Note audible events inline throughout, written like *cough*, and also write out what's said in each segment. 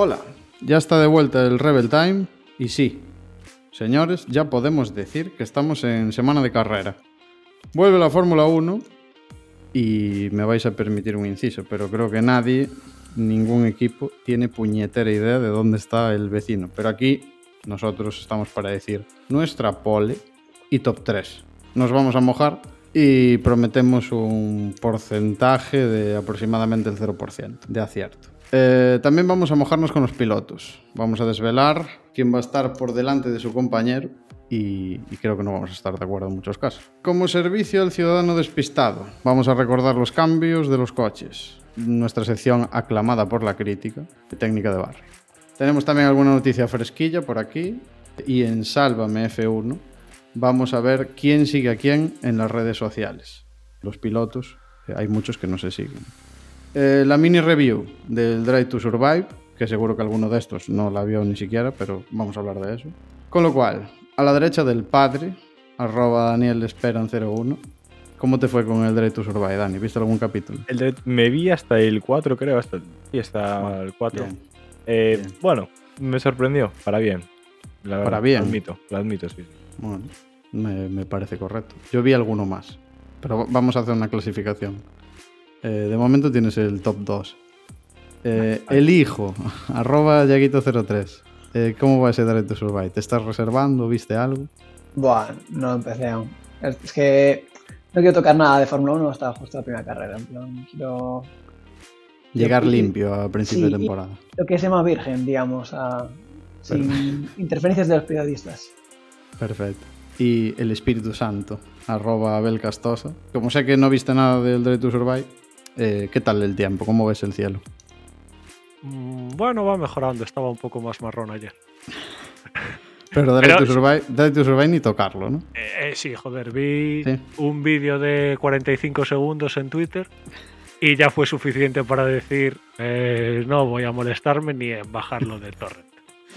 Hola, ya está de vuelta el Rebel Time y sí, señores, ya podemos decir que estamos en semana de carrera. Vuelve la Fórmula 1 y me vais a permitir un inciso, pero creo que nadie, ningún equipo, tiene puñetera idea de dónde está el vecino. Pero aquí nosotros estamos para decir nuestra pole y top 3. Nos vamos a mojar y prometemos un porcentaje de aproximadamente el 0% de acierto. Eh, también vamos a mojarnos con los pilotos. Vamos a desvelar quién va a estar por delante de su compañero y, y, creo que no vamos a estar de acuerdo en muchos casos. Como servicio al ciudadano despistado, vamos a recordar los cambios de los coches. Nuestra sección aclamada por la crítica de técnica de barrio. Tenemos también alguna noticia fresquilla por aquí y en Sálvame F1 vamos a ver quién sigue a quién en las redes sociales. Los pilotos, hay muchos que no se siguen. Eh, la mini review del Drive to Survive, que seguro que alguno de estos no la vio ni siquiera, pero vamos a hablar de eso. Con lo cual, a la derecha del padre, arroba Daniel Esperan 01. ¿Cómo te fue con el Drive to Survive, Dani? ¿Viste algún capítulo? El me vi hasta el 4, creo, hasta, sí, hasta Bueno, el 4. bien, Eh, bien. Bueno, me sorprendió, para bien. La verdad, Para bien. Lo admito, lo admito, sí. Bueno, me, me parece correcto. Yo vi alguno más, pero vamos a hacer una clasificación. Eh, de momento tienes el top 2. Eh, el hijo, *laughs* arroba Yaguito03. Eh, ¿Cómo va ese Drive to Survive? ¿Te estás reservando? ¿Viste algo? Buah, no empecé aún. Es que no quiero tocar nada de Fórmula 1 hasta justo la primera carrera. En plan, quiero Llegar limpio a principio sí, de temporada. lo que se llama virgen, digamos, a- sin interferencias de los periodistas. Perfecto. Y el Espíritu Santo, arroba Abel Castosa. Como sé que no viste nada del Drive to Survive, eh, ¿qué tal el tiempo? ¿Cómo ves el cielo? Mm, Bueno, va mejorando. Estaba un poco más marrón ayer. *laughs* Pero Pero- to to Survive ni tocarlo, ¿no? Eh, eh, sí, joder, vi Sí. un vídeo de 45 segundos en Twitter y ya fue suficiente para decir eh, no voy a molestarme ni en bajarlo de torrent.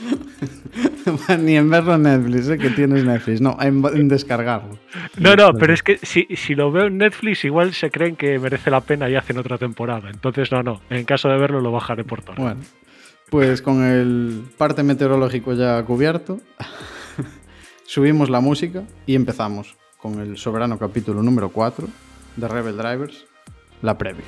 *laughs* Ni en verlo en Netflix, ¿eh? que tienes Netflix. No, en, en descargarlo. No, no, pero es que si, si lo veo en Netflix igual se creen que merece la pena y hacen otra temporada. Entonces no, no. En caso de verlo lo bajaré por torrent. Bueno, pues con el parte meteorológico ya cubierto, *laughs* subimos la música y empezamos con el soberano capítulo número 4 de Rebel Drivers, la previa.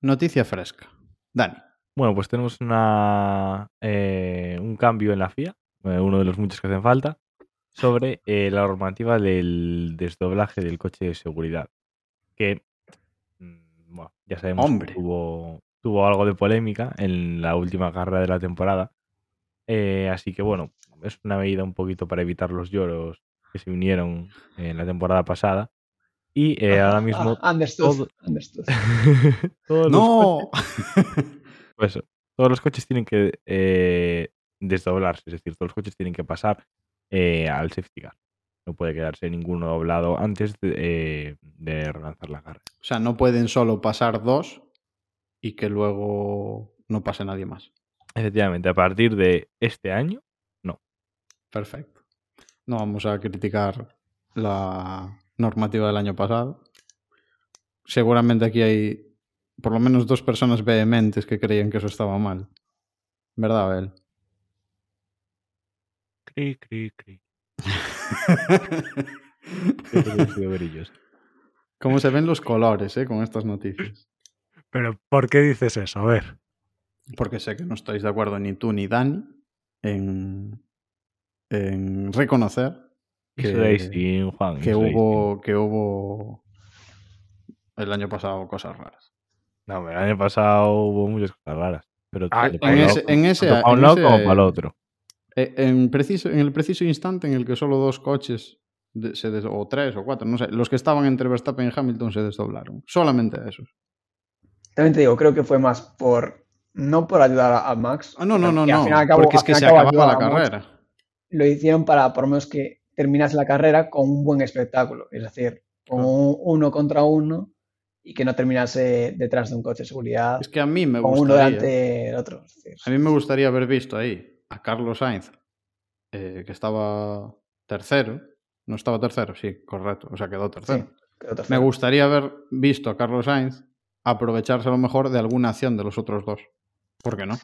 Noticia fresca. Dani. Bueno, pues tenemos una, eh, un cambio en la FIA, eh, uno de los muchos que hacen falta, sobre eh, la normativa del desdoblaje del coche de seguridad. Que, mm, bueno, ya sabemos Hombre. que tuvo, tuvo algo de polémica en la última carrera de la temporada. Eh, así que, bueno, es una medida un poquito para evitar los lloros que se unieron en la temporada pasada. Y eh, ahora mismo Ah, understood, todo- understood. *laughs* todos los ¡No! *laughs* Pues eso, todos los coches tienen que eh, desdoblarse, es decir, todos los coches tienen que pasar eh, al safety car. No puede quedarse ninguno doblado antes de, eh, de relanzar la carrera. O sea, no pueden solo pasar dos y que luego no pase nadie más. Efectivamente, a partir de este año, Perfecto. No vamos a criticar la normativa del año pasado. Seguramente aquí hay por lo menos dos personas vehementes que creían que eso estaba mal. ¿Verdad, Abel? Cri, cri, cri. *laughs* ¿Cómo se ven los colores eh, con estas noticias? Pero ¿por qué dices eso? A ver. Porque sé que no estáis de acuerdo ni tú ni Dani en, en reconocer que, racing, Juan, que is hubo, que hubo el año pasado cosas raras. No, el año pasado hubo muchas cosas raras. Pero Ah, en ese- en para un lado ese- como para el otro. Eh, En, preciso, en el preciso instante en el que solo dos coches, de- se des- o tres o cuatro, no sé, los que estaban entre Verstappen y Hamilton se desdoblaron. Solamente esos. También te digo, creo que fue más por. No por ayudar a, a Max. Ah, no, no, no, al no. al cabo- porque es que se acababa la Max. carrera. Lo hicieron para por lo menos que terminase la carrera con un buen espectáculo. Es decir, con un uno contra uno y que no terminase detrás de un coche de seguridad Es que a mí me con uno gustaría. delante del otro. Es decir, A mí me gustaría haber visto ahí a Carlos Sainz, eh, que estaba tercero. No estaba tercero, sí, correcto. O sea, quedó sí, tercero. quedó Me tercero. gustaría haber visto a Carlos Sainz aprovecharse a lo mejor de alguna acción de los otros dos. ¿Por qué no?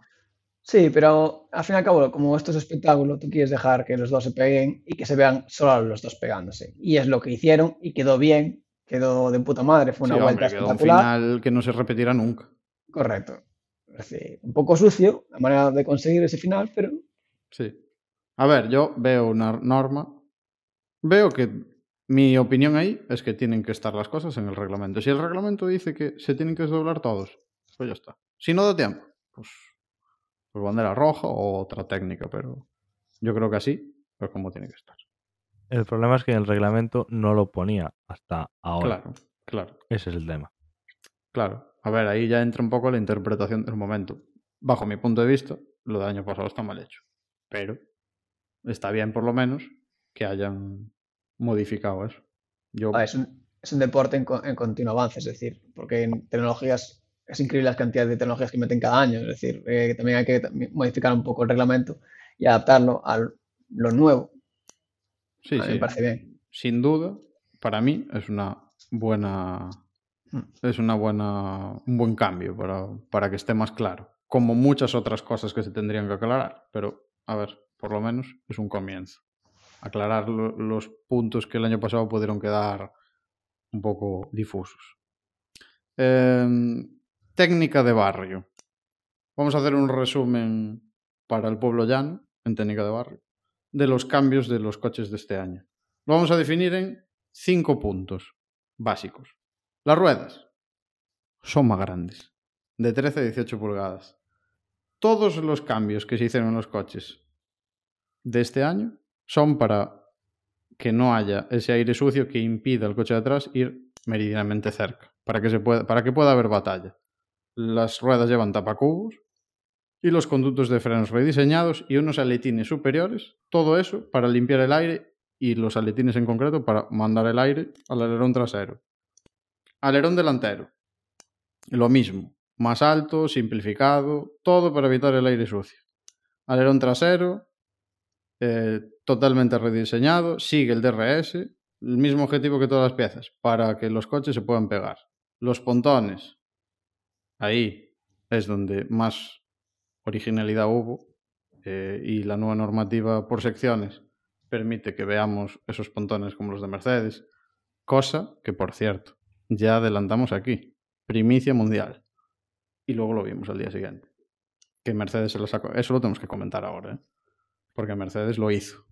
Sí, pero al fin y al cabo, como esto es espectáculo, tú quieres dejar que los dos se peguen y que se vean solo los dos pegándose. Y es lo que hicieron y quedó bien, quedó de puta madre, fue una Sí, vuelta hombre, quedó un espectacular. final que no se repetirá nunca. Correcto. Es decir, un poco sucio la manera de conseguir ese final, pero Sí. A ver, yo veo una norma. Veo que mi opinión ahí es que tienen que estar las cosas en el reglamento. Si el reglamento dice que se tienen que desdoblar todos, pues ya está. Si no da tiempo, pues, pues bandera roja o otra técnica, pero yo creo que así es como tiene que estar. El problema es que el reglamento no lo ponía hasta ahora. Claro, claro, Ese es el tema. claro. A ver, ahí ya entra un poco la interpretación del momento. Bajo mi punto de vista, lo del año pasado está mal hecho. Pero está bien por lo menos que hayan modificado eso. Yo, ah, es, un, es un deporte en, co- en continuo avance, es decir, porque en tecnologías es increíble las cantidades de tecnologías que meten cada año, es decir, eh, que también hay que modificar un poco el reglamento y adaptarlo a lo nuevo. sí, a mí sí. me parece bien. sin duda, para mí es una buena Mm. es una buena un buen cambio para, para que esté más claro, como muchas otras cosas que se tendrían que aclarar, pero a ver, por lo menos es un comienzo. Aclarar lo- los puntos que el año pasado pudieron quedar un poco difusos. Em, técnica de barrio. Vamos a hacer un resumen para el pueblo llano, en técnica de barrio, de los cambios de los coches de este año. Lo vamos a definir en cinco puntos básicos. Las ruedas son más grandes, de 13 a 18 pulgadas. Todos los cambios que se hicieron en los coches de este año son para que no haya ese aire sucio que impida al coche de atrás ir meridianamente cerca, para que, se pueda, para que pueda haber batalla. Las ruedas llevan tapacubos y los conductos de frenos rediseñados y unos aletines superiores, todo eso para limpiar el aire y los aletines en concreto para mandar el aire al alerón trasero. Alerón delantero, lo mismo, más alto, simplificado, todo para evitar el aire sucio. Alerón trasero, eh, totalmente rediseñado, sigue el DRS, el mismo objetivo que todas las piezas, para que los coches se puedan pegar. Los pontones, ahí es donde más originalidad hubo eh, y la nueva normativa por secciones permite que veamos esos pontones como los de Mercedes, cosa que por cierto ya adelantamos aquí, primicia mundial y luego lo vimos al día siguiente que Mercedes se lo sacó, eso lo tenemos que comentar ahora, ¿eh? porque Mercedes lo hizo,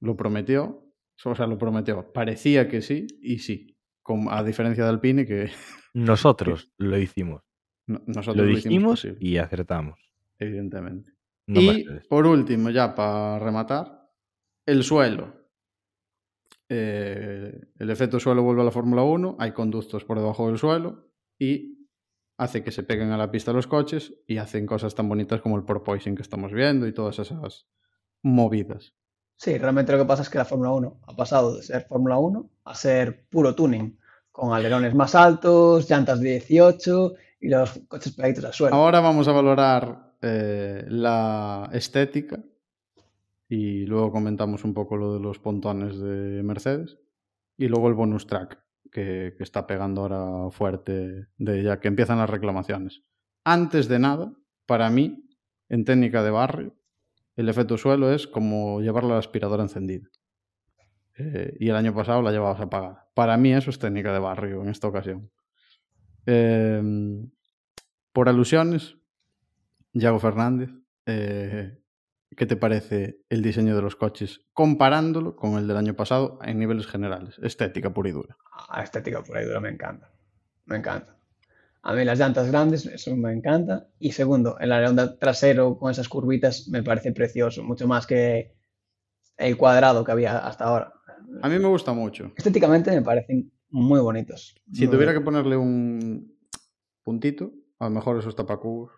lo prometió, o sea, lo prometió, parecía que sí y sí, a diferencia de Alpine que Nosotros lo hicimos. No- nosotros Lo dijimos y acertamos. evidentemente. No y por último, ya para rematar, el suelo. Eh, el efecto suelo vuelve a la Fórmula 1, hay conductos por debajo del suelo y hace que se peguen a la pista los coches y hacen cosas tan bonitas como el porpoising que estamos viendo y todas esas movidas. Sí, realmente lo que pasa es que la Fórmula 1 ha pasado de ser Fórmula 1 a ser puro tuning, con alerones más altos, llantas de 18 y los coches pegaditos al suelo. Ahora vamos a valorar eh, la estética y luego comentamos un poco lo de los pontones de Mercedes y luego el bonus track que, está pegando ahora fuerte de ya que empiezan las reclamaciones. Antes de nada, para mí, en técnica de barrio, el efecto suelo es como llevar la aspiradora encendida. Eh, y el año pasado la llevabas apagada. Para mí eso es técnica de barrio en esta ocasión. Eh, por alusiones, Yago Fernández, eh, ¿qué te parece el diseño de los coches comparándolo con el del año pasado en niveles generales? Estética pura y dura. Ah, estética por ahí dura me encanta. Me encanta. A mí las llantas grandes, eso me encanta. Y segundo, el alerón trasero con esas curvitas me parece precioso, mucho más que el cuadrado que había hasta ahora. A mí me gusta mucho. Estéticamente me parecen muy bonitos. Si Muy tuviera que ponerle un puntito, a lo mejor esos tapacubos.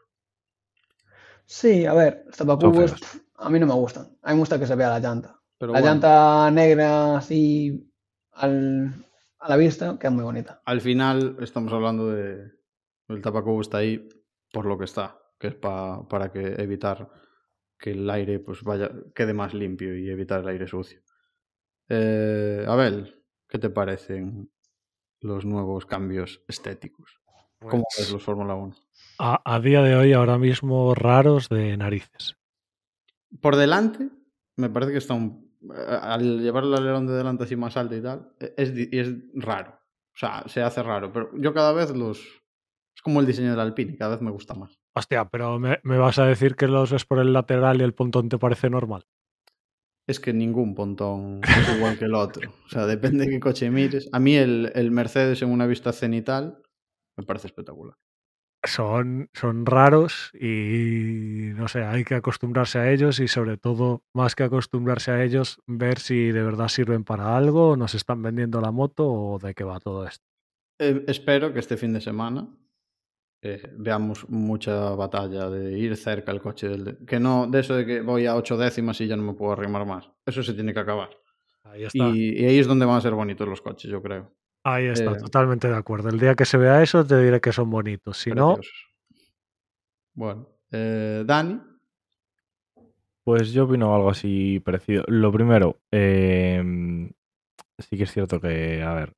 Sí, a ver, los tapacubos a mí no me gustan. A mí me gusta que se vea la llanta. Pero la bueno, llanta negra así al, a la vista queda muy bonita. Al final estamos hablando de... El tapacubo está ahí por lo que está, que es pa- para que evitar que el aire pues vaya quede más limpio y evitar el aire sucio. Eh, Abel, ¿qué te parecen los nuevos cambios estéticos? ¿Cómo Pues, ves los Fórmula 1? a, a día de hoy, ahora mismo, raros de narices. Por delante, me parece que está un... eh, Al llevar el alerón de delante así más alto y tal, e- es, es raro. O sea, se hace raro, pero yo cada vez los... Es como el diseño del Alpine, cada vez me gusta más. Hostia, pero me, me vas a decir que los ves por el lateral y el pontón te parece normal. Es que ningún pontón es igual que el otro. O sea, depende de qué coche mires. A mí el, el Mercedes en una vista cenital me parece espectacular. Son, son raros y no sé, hay que acostumbrarse a ellos y sobre todo, más que acostumbrarse a ellos, ver si de verdad sirven para algo, nos están vendiendo la moto o de qué va todo esto. Eh, espero que este fin de semana eh, veamos mucha batalla de ir cerca al coche del... de- Que no, de eso de que voy a ocho décimas y ya no me puedo arrimar más. Eso se tiene que acabar. Ahí está, Y, y ahí es donde van a ser bonitos los coches, yo creo. ahí está, eh, totalmente de acuerdo. El día que se vea eso, te diré que son bonitos. Si no. Bueno, eh, Dani, Pues yo opino algo así parecido. Lo primero, em, sí que es cierto que, a ver,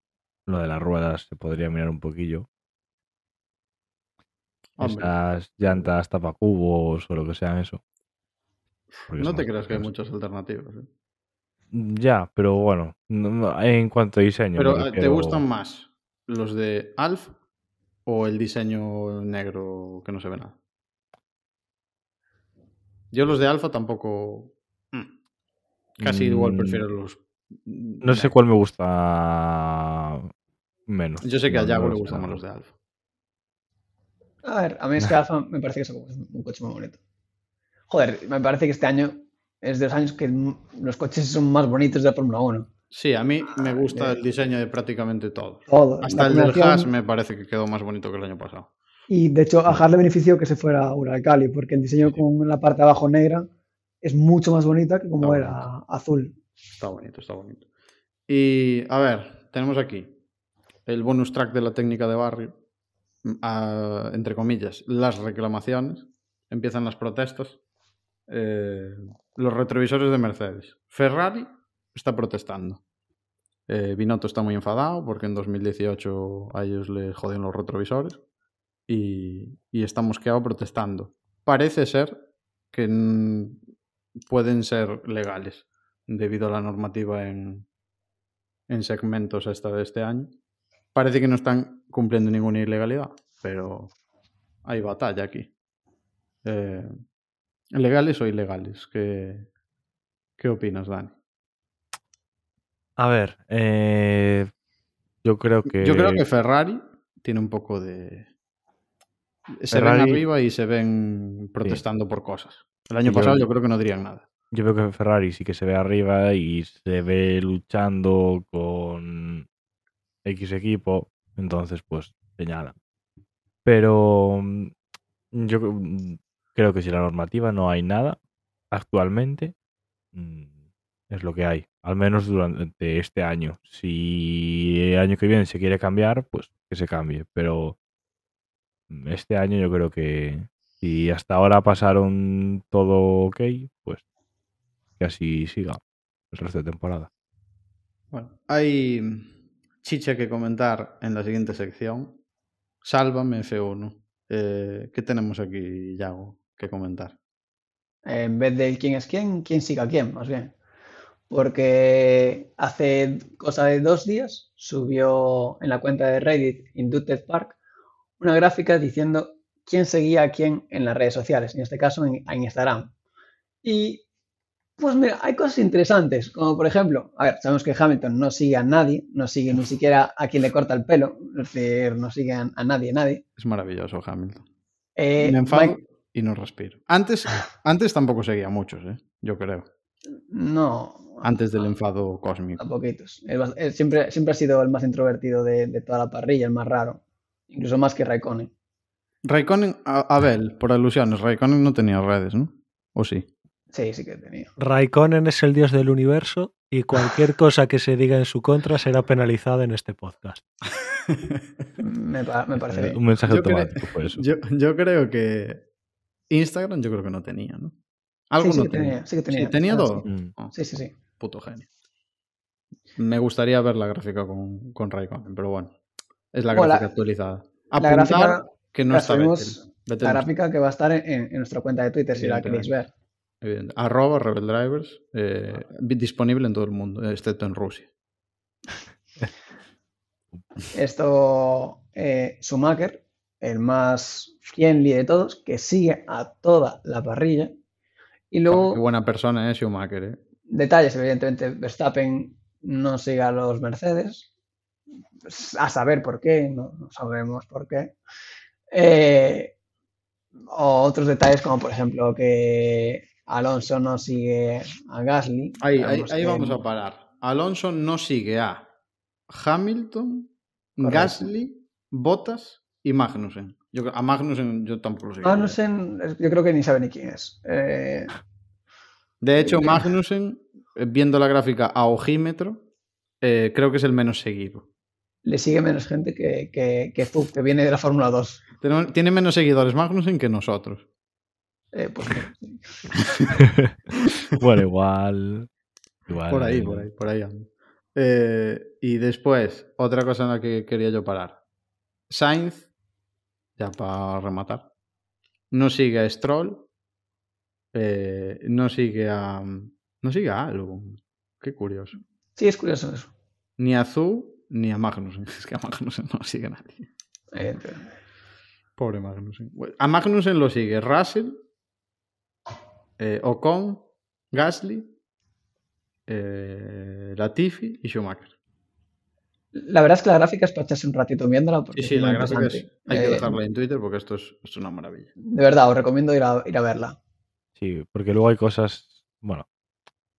lo de las ruedas se podría mirar un poquillo. Hombre, Esas llantas tapacubos o lo que sean eso. Porque no te creas que hay muchas alternativas. ¿eh? Ya, pero bueno, no- no, en cuanto a diseño. Pero eh, ¿te gustan más los de Alf o el diseño negro que no se ve nada? Yo los de Alfa tampoco... mm, Casi igual Mm, prefiero los... No sé cuál me gusta menos. Yo sé que a Yago le gustan más los de Alfa. A ver, a mí es que Alfa me parece que es un coche muy bonito. Joder, me parece que este año es de los años que los coches son más bonitos de la Fórmula 1. Sí, a mí me Ah, gusta de- el diseño de prácticamente todos. Todo. Hasta el del Haas me parece que quedó más bonito que el año pasado. Y de hecho, a Haas le benefició que se fuera a Uralcali, porque el diseño con la parte de abajo negra es mucho más bonita que como Está era azul. Está bonito, está bonito. Y a ver, tenemos aquí el bonus track de la técnica de barrio. Entre comillas, las reclamaciones. Empiezan las protestas. Eh, los retrovisores de Mercedes. Ferrari está protestando. Eh, Binotto está muy enfadado porque en 2018 a ellos les jodieron los retrovisores. Y, y está mosqueado protestando. Parece ser que pueden ser legales debido a la normativa en, en segmentos esta de este año. Parece que no están cumpliendo ninguna ilegalidad, pero hay batalla aquí. Eh, ¿Legales o ilegales? ¿Qué, qué opinas, Dani? A ver, eh, yo creo que. Yo creo que Ferrari tiene un poco de... Se ven arriba y se ven protestando por cosas. El año yo- pasado yo creo que no dirían nada. Yo veo que Ferrari sí que se ve arriba y se ve luchando con X equipo, entonces pues señalan. Pero mm, yo mm, creo que si la normativa no hay nada actualmente, mm, es lo que hay, al menos durante este año. Si el año que viene se quiere cambiar, pues que se cambie, pero este año yo creo que si hasta ahora pasaron todo ok, pues que así siga el resto de temporada. Bueno, hay chicha que comentar en la siguiente sección. Sálvame F1. Eh, ¿Qué tenemos aquí, Yago, que comentar? En vez de quién es quién, quién siga a quién, más bien. Porque hace cosa de dos días subió en la cuenta de Reddit Inducted Park una gráfica diciendo quién seguía a quién en las redes sociales, en este caso en Instagram. Y pues mira, hay cosas interesantes, como por ejemplo, a ver, sabemos que Hamilton no sigue a nadie, no sigue ni siquiera a quien le corta el pelo, es decir, no sigue a, a nadie, nadie. Es maravilloso, Hamilton. Eh, Me enfado Mike- y no respiro. Antes, antes tampoco seguía a muchos, ¿eh? yo creo. no, Antes del enfado cósmico. A poquitos. Siempre, siempre ha sido el más introvertido de, de toda la parrilla, el más raro. Incluso más que Raikkonen. Raikkonen, Abel, por alusiones, Raikkonen no tenía redes, ¿no? ¿O sí? Sí, sí que tenía. Raikkonen es el dios del universo y cualquier *laughs* cosa que se diga en su contra será penalizada en este podcast. *laughs* Me, pa- me parece bien. Un mensaje Yo creo- automático fue eso. Yo, yo creo que Instagram yo creo que no tenía, ¿no? Algo Sí, sí no que tenía, sí que tenía. Sí, tenía todo. Mm. Oh, Sí, sí, sí. puto genio. Me gustaría ver la gráfica con, con Raikkonen, pero bueno. Es la gráfica la- actualizada. La Apuntar gráfica, que no la está Vettel. La gráfica que va a estar en, en nuestra cuenta de Twitter si la queréis ver. Arroba Rebel Drivers. eh, disponible en todo el mundo, excepto en Rusia. *laughs* Esto, eh, Schumacher, el más friendly de todos, que sigue a toda la parrilla. Y luego, Qué buena persona es Schumacher, ¿eh? detalles, evidentemente, Verstappen no sigue a los Mercedes. A saber por qué, no, no sabemos por qué. Eh, o otros detalles, como por ejemplo que Alonso no sigue a Gasly. Ahí, vamos a parar. Alonso no sigue a Hamilton, Correcto. Gasly, Bottas y Magnussen. Yo, a Magnussen yo tampoco lo sigo. Magnussen, yo creo que ni sabe ni quién es. Eh, De hecho, Magnussen, eh, viendo la gráfica a ojímetro, eh, creo que es el menos seguido. le sigue menos gente que, que, que Zub, que viene de la Fórmula 2. Tenemos- Tiene menos seguidores Magnussen que nosotros. Eh, pues, *laughs* bueno, igual. igual Por ahí, eh, por ahí, por ahí ando. Eh, y después, otra cosa en la que quería yo parar. Sainz, ya para rematar, no sigue a Stroll, eh, no sigue a. No sigue a Albon. Qué curioso. Sí, es curioso eso. Ni a Zu ni a Magnussen. *laughs* Es que a Magnussen no sigue nadie. evidentemente. Pobre Magnussen. A Magnussen lo sigue Russell, eh, Ocon, Gasly, eh, Latifi y Schumacher. La verdad es que la gráfica es para echarse un ratito viéndola. Porque Sí, sí, la gráfica es, hay que Eh, dejarla en Twitter porque esto es, esto es una maravilla. De verdad, os recomiendo ir a, ir a verla. Sí, porque luego hay cosas. Bueno,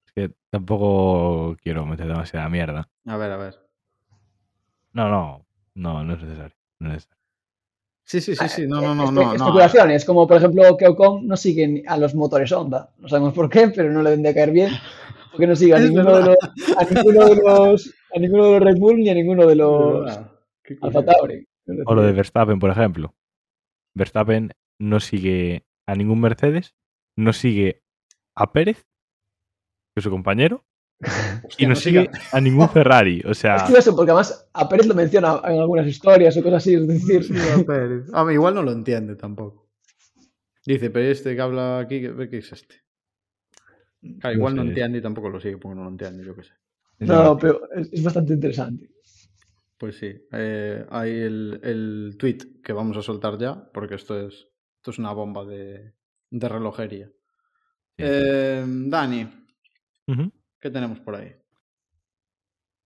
es que tampoco quiero meter demasiada mierda. A ver, a ver. No, no, no, no es necesario. No es necesario. Sí, sí, sí, sí. No, no, no, no. especulaciones, como por ejemplo que Ocon no sigue ni a los motores Honda. No sabemos por qué, pero no le deben de caer bien. Porque no sigue a ninguno, de los, a ninguno de los a ninguno de los Red Bull ni a ninguno de los Alfa. Tauri. O lo de Verstappen, por ejemplo. Verstappen no sigue a ningún Mercedes, no sigue a Pérez, que es su compañero, *laughs* y no sigue a ningún *laughs* Ferrari. O sea, Es curioso porque además a Pérez lo menciona en algunas historias o cosas así. Es decir, a *laughs* Pérez. Ah, igual no lo entiende tampoco. Dice, pero este que habla aquí, ¿qué, es este? Claro, igual no sé. entiende y tampoco lo sigue porque no lo entiende, yo qué sé. no, pero es, bastante interesante. Pues sí, eh, hay el, el tweet que vamos a soltar ya, porque esto es, esto es una bomba de, de relojería. Eh, Dani, Ujú. ¿Qué tenemos por ahí?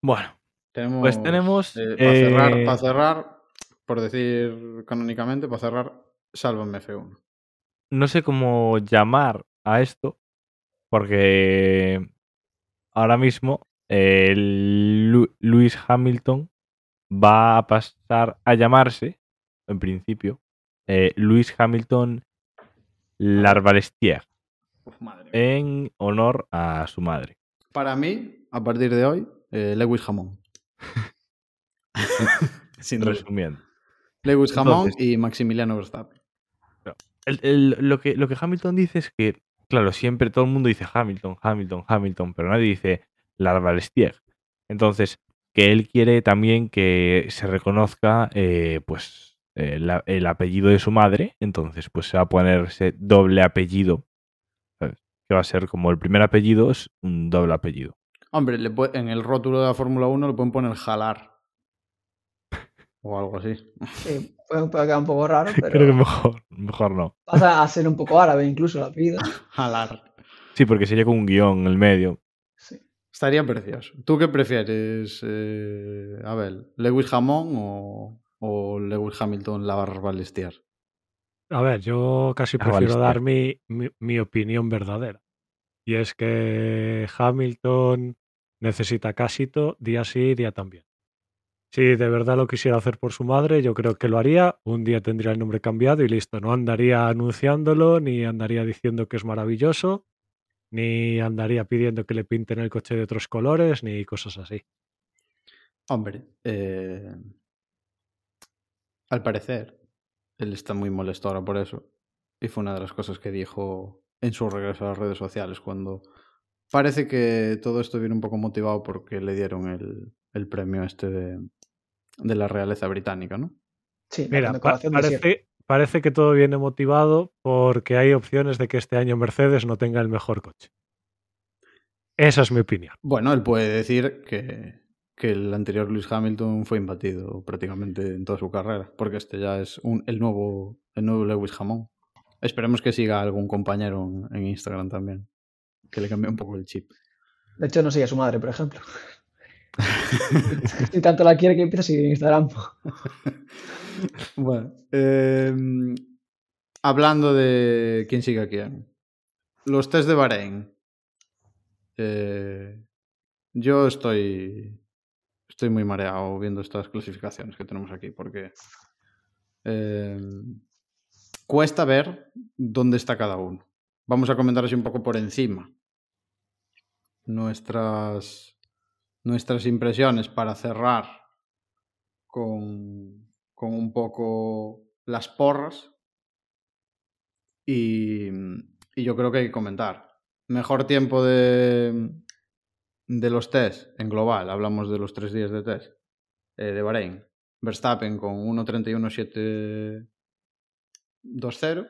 Bueno, Tenemos, Pues tenemos, para, cerrar, eh, para cerrar, por decir canónicamente, para cerrar, sálvame F1. no sé cómo llamar a esto, porque ahora mismo eh, Lu- Lewis Hamilton va a pasar a llamarse, en principio, eh, Lewis Hamilton mía. en honor a su madre. Para mí, a partir de hoy, eh, Lewis Jamón. *laughs* Sin. Resumiendo. Lewis Jamón Entonces- y Maximiliano Verstappen. El- el- lo, que, lo que Hamilton dice es que, claro, siempre todo el mundo dice Hamilton, Hamilton, Hamilton, pero nadie dice Larbalestier. Entonces, que él quiere también que se reconozca eh, pues eh, la- el apellido de su madre. Entonces, pues se va a ponerse doble apellido. Que va a ser como el primer apellido es un doble apellido. Hombre, le en el rótulo de la Fórmula 1 le pueden poner jalar. O algo así. Sí, puede, puede quedar un poco raro, *laughs* Creo que pero mejor, mejor no. pasa a ser un poco árabe incluso la *laughs* vida. Jalar. Sí, porque sería con un guion en el medio. Sí. Estaría precioso. ¿Tú qué prefieres, eh, a ver, Lewis Jamón o, o Lewis Hamilton la Balestier? A ver, yo casi Ah, prefiero dar mi- mi opinión verdadera. Y es que Hamilton necesita casito día sí, día también. Si de verdad lo quisiera hacer por su madre, yo creo que lo haría. Un día tendría el nombre cambiado y listo. No andaría anunciándolo, ni andaría diciendo que es maravilloso, ni andaría pidiendo que le pinten el coche de otros colores, ni cosas así. Hombre, eh, al parecer, él está muy molesto ahora por eso. Y fue una de las cosas que dijo en su regreso a las redes sociales cuando parece que todo esto viene un poco motivado porque le dieron el, el premio este de, de la realeza británica, ¿no? Sí, Mira, pa- parece, parece que todo viene motivado porque hay opciones de que este año Mercedes no tenga el mejor coche. Esa es mi opinión. Bueno, él puede decir que, que el anterior Lewis Hamilton fue imbatido prácticamente en toda su carrera, porque este ya es un, el, nuevo, el nuevo Lewis Hamon. Esperemos que siga algún compañero en, Instagram también, que le cambie un poco el chip. De hecho, no sigue a su madre, por ejemplo. *laughs* y tanto la quiere que empieza a seguir en Instagram. *laughs* Bueno, eh, hablando de quién sigue a quién. Los test de Bahrein. Eh, yo estoy, estoy muy mareado viendo estas clasificaciones que tenemos aquí porque eh, cuesta ver dónde está cada uno. Vamos a comentar así un poco por encima nuestras, nuestras impresiones para cerrar con, con un poco las porras. Y, y yo creo que hay que comentar. Mejor tiempo de, de los test en global, hablamos de los tres días de test eh, de Bahrein. Verstappen con 1.31.720.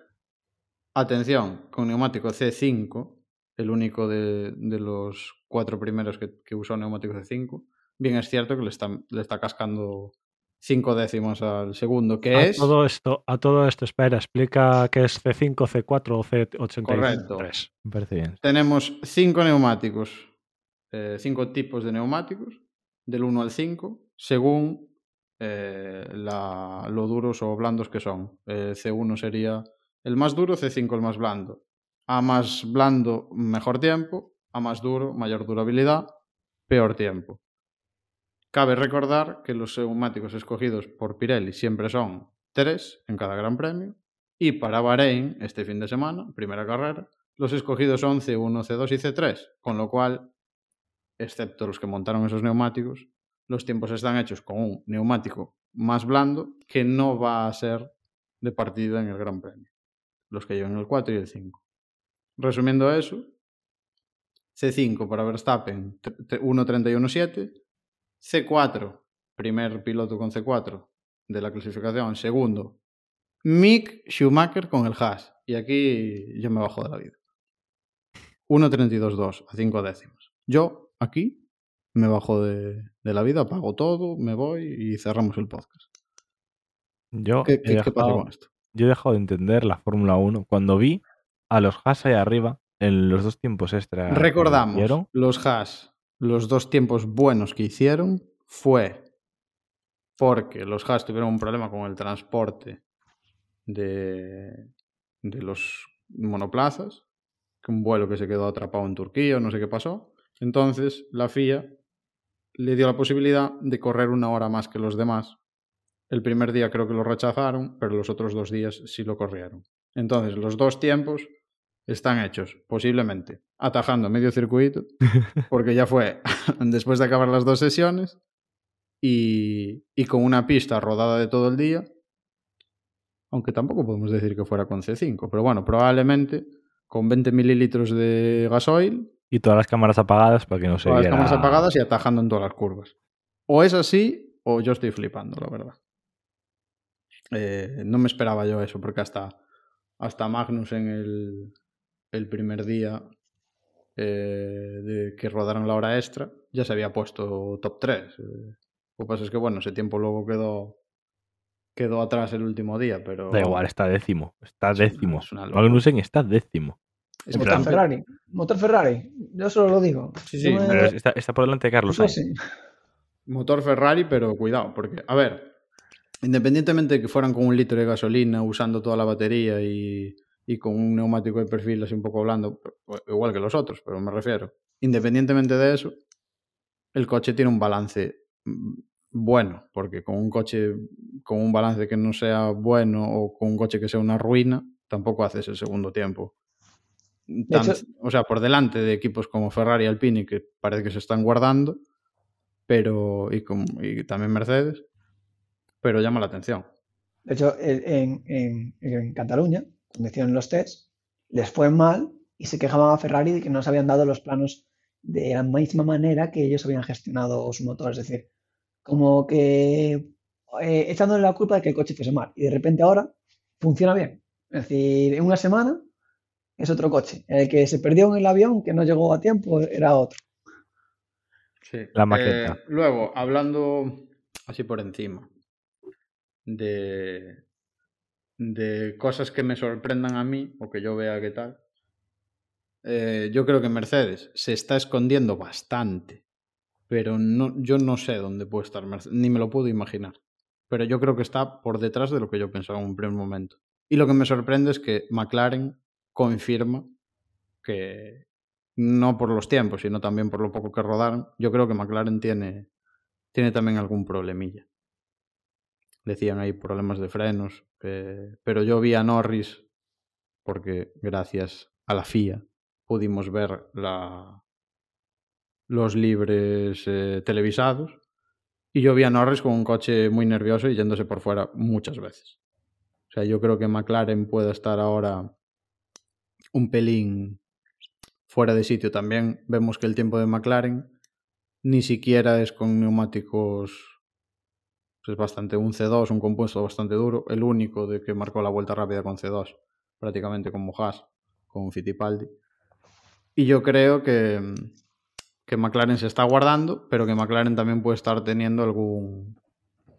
Atención, con neumático C5, el único de, de los cuatro primeros que, que, usó neumático C5. Bien es cierto que le está, le está cascando cinco décimos al segundo, que a es... Todo esto, a todo esto, espera, explica qué es C5, C4 o C83. Correcto. Me parece bien. Tenemos cinco neumáticos, eh, cinco tipos de neumáticos, del 1 al 5, según eh, la, lo duros o blandos que son. Eh, C1 sería el más duro, C5 el más blando. A más blando, mejor tiempo. A más duro, mayor durabilidad, peor tiempo. Cabe recordar que los neumáticos escogidos por Pirelli siempre son tres en cada gran premio. Y para Bahrein, este fin de semana, primera carrera, los escogidos son C1, C2 y C3. Con lo cual, excepto los que montaron esos neumáticos, los tiempos están hechos con un neumático más blando que no va a ser de partida en el Gran Premio. Los que llevan el 4 y el 5. Resumiendo eso, C5 para Verstappen 1.31.7, C4, primer piloto con C4 de la clasificación, segundo, Mick Schumacher con el Haas. Y aquí yo me bajo de la vida. 1.32.2 a 5 décimos. Yo aquí me bajo de, de, la vida, apago todo, me voy y cerramos el podcast. Yo ¿Qué, he qué, dejado, ¿qué pasa con esto? Yo he dejado de entender la Fórmula 1 cuando vi a los Haas ahí arriba en los dos tiempos extra. Recordamos, los Haas, los dos tiempos buenos que hicieron fue porque los Haas tuvieron un problema con el transporte de, de los monoplazas, que un vuelo que se quedó atrapado en Turquía, no sé qué pasó. Entonces la FIA le dio la posibilidad de correr una hora más que los demás. El primer día creo que lo rechazaron, pero los otros dos días sí lo corrieron. Entonces los dos tiempos están hechos, posiblemente, atajando medio circuito, *laughs* porque ya fue *laughs* después de acabar las dos sesiones y, y, con una pista rodada de todo el día, aunque tampoco podemos decir que fuera con C5, pero bueno, probablemente con 20 mililitros de gasoil. Y todas las cámaras apagadas para que no se todas viera... las cámaras apagadas y atajando en todas las curvas. O es así, o yo estoy flipando, la verdad. Eh, no me esperaba yo eso, porque hasta, hasta Magnus en el, el primer día eh, de que rodaron la hora extra ya se había puesto top 3. Eh, lo que pasa es que, bueno, ese tiempo luego quedó, quedó atrás el último día, pero... Da igual, está décimo. Está décimo. Es una Magnussen está décimo. Es motor Ferrari. Motor Ferrari. Yo solo lo digo. Sí, sí. me... Pero está, está, por delante de Carlos Pues sí. Motor Ferrari, pero cuidado, porque, a ver, independientemente de que fueran con un litro de gasolina, usando toda la batería y, y con un neumático de perfil así un poco blando, igual que los otros, pero me refiero, independientemente de eso, el coche tiene un balance bueno, porque con un coche con un balance que no sea bueno o con un coche que sea una ruina, tampoco haces el segundo tiempo hecho- o sea, por delante de equipos como Ferrari y Alpine que parece que se están guardando, pero y, como- y también Mercedes, pero llama la atención. De hecho, en, en- en Cataluña, cuando hicieron los test, les fue mal y se quejaban a Ferrari de que no se habían dado los planos de la misma manera que ellos habían gestionado su motor. Es decir, como que eh, echándole la culpa de que el coche fuese mal. Y de repente ahora funciona bien. Es decir, en una semana es otro coche. El que se perdió en el avión, que no llegó a tiempo, era otro. La maqueta. Eh, luego, hablando así por encima de, de cosas que me sorprendan a mí o que yo vea qué tal, eh, yo creo que Mercedes se está escondiendo bastante, pero no, yo no sé dónde puede estar Mercedes, ni me lo puedo imaginar. Pero yo creo que está por detrás de lo que yo pensaba en un primer momento. Y lo que me sorprende es que McLaren confirma que, no por los tiempos, sino también por lo poco que rodaron, yo creo que McLaren tiene, tiene también algún problemilla. Decían ahí problemas de frenos, pero yo vi a Norris, porque gracias a la FIA pudimos ver la, los libres eh, televisados, y yo vi a Norris con un coche muy nervioso y yéndose por fuera muchas veces. O sea, yo creo que McLaren puede estar ahora un pelín fuera de sitio. También vemos que el tiempo de McLaren ni siquiera es con neumáticos pues bastante un C2, un compuesto bastante duro, el único de que marcó la vuelta rápida con C2, prácticamente como Haas, con Fittipaldi. Y yo creo que, que McLaren se está guardando, pero que McLaren también puede estar teniendo algún,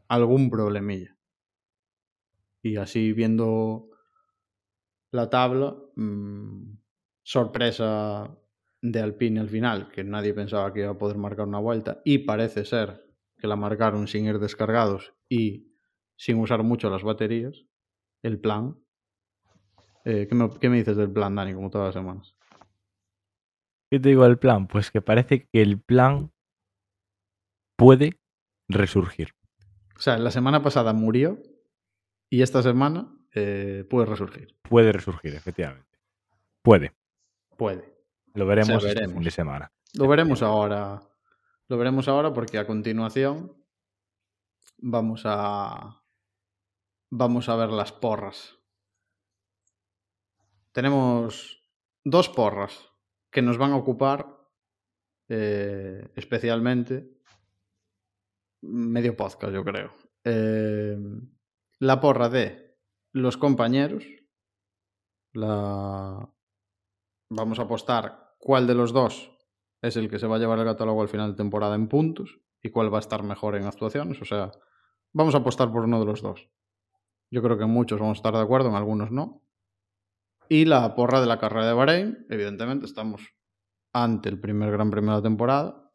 algún problemilla. Y así viendo la tabla, mmm, sorpresa de Alpine al final, que nadie pensaba que iba a poder marcar una vuelta, y parece ser que la marcaron sin ir descargados y sin usar mucho las baterías, el plan. Eh, ¿qué, me, ¿Qué me dices del plan, Dani, como todas las semanas? ¿Qué te digo del plan? Pues que parece que el plan puede resurgir. O sea, la semana pasada murió y esta semana eh, puede resurgir. Puede resurgir, efectivamente. Puede. Puede. Lo veremos, Se este veremos. fin de semana. Lo veremos ahora. Lo veremos ahora porque a continuación vamos a vamos a ver las porras. Tenemos dos porras que nos van a ocupar eh, especialmente medio podcast, yo creo. Eh, la porra de los compañeros. La vamos a apostar cuál de los dos es el que se va a llevar el catálogo al final de temporada en puntos y cuál va a estar mejor en actuaciones. O sea, vamos a apostar por uno de los dos. Yo creo que muchos vamos a estar de acuerdo, en algunos no. Y la porra de la carrera de Bahrein, evidentemente estamos ante el primer gran premio de la temporada,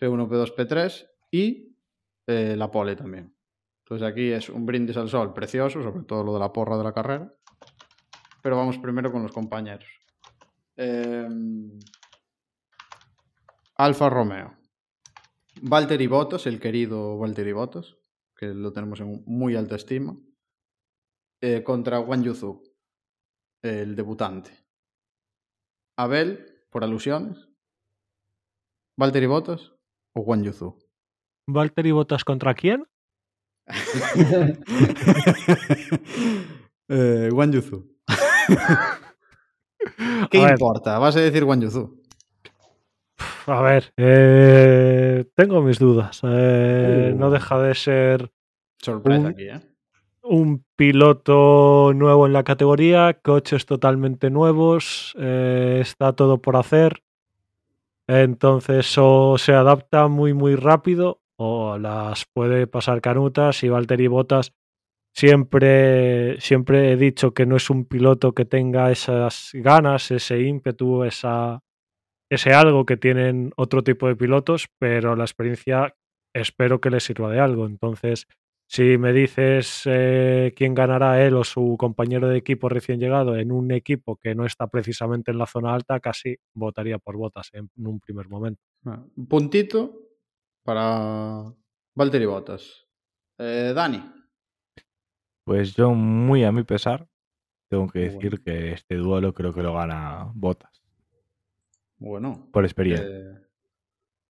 P1, P2, P3 y eh, la pole también. Entonces aquí es un brindis al sol precioso, sobre todo lo de la porra de la carrera. Pero vamos primero con los compañeros. Eh, Alfa Romeo. Valtteri Bottas, el querido Valtteri Bottas, que lo tenemos en muy alta estima, eh, contra Wang Yuzu, el debutante. Abel, por alusiones. Valtteri Bottas o Wang Yuzu. ¿Valtteri Bottas contra quién? *laughs* eh, Yuzu. *laughs* ¿Qué A ver. importa? Vas a decir Wang Yuzu. A ver, eh, tengo mis dudas. Eh, Uh. No deja de ser Sorpresa Un- aquí, ¿eh? un piloto nuevo en la categoría, coches totalmente nuevos, eh, está todo por hacer. Entonces o se adapta muy muy rápido o las puede pasar canutas y Valtteri Bottas siempre siempre he dicho que no es un piloto que tenga esas ganas, ese ímpetu, esa ese algo que tienen otro tipo de pilotos, pero la experiencia espero que le sirva de algo. Entonces, si me dices eh, quién ganará él o su compañero de equipo recién llegado en un equipo que no está precisamente en la zona alta, casi votaría por Botas en un primer momento. Puntito para Valtteri Bottas. Eh, Dani. Pues yo, muy a mi pesar, tengo que decir bueno. que este duelo creo que lo gana Botas. Bueno, Por experiencia. eh,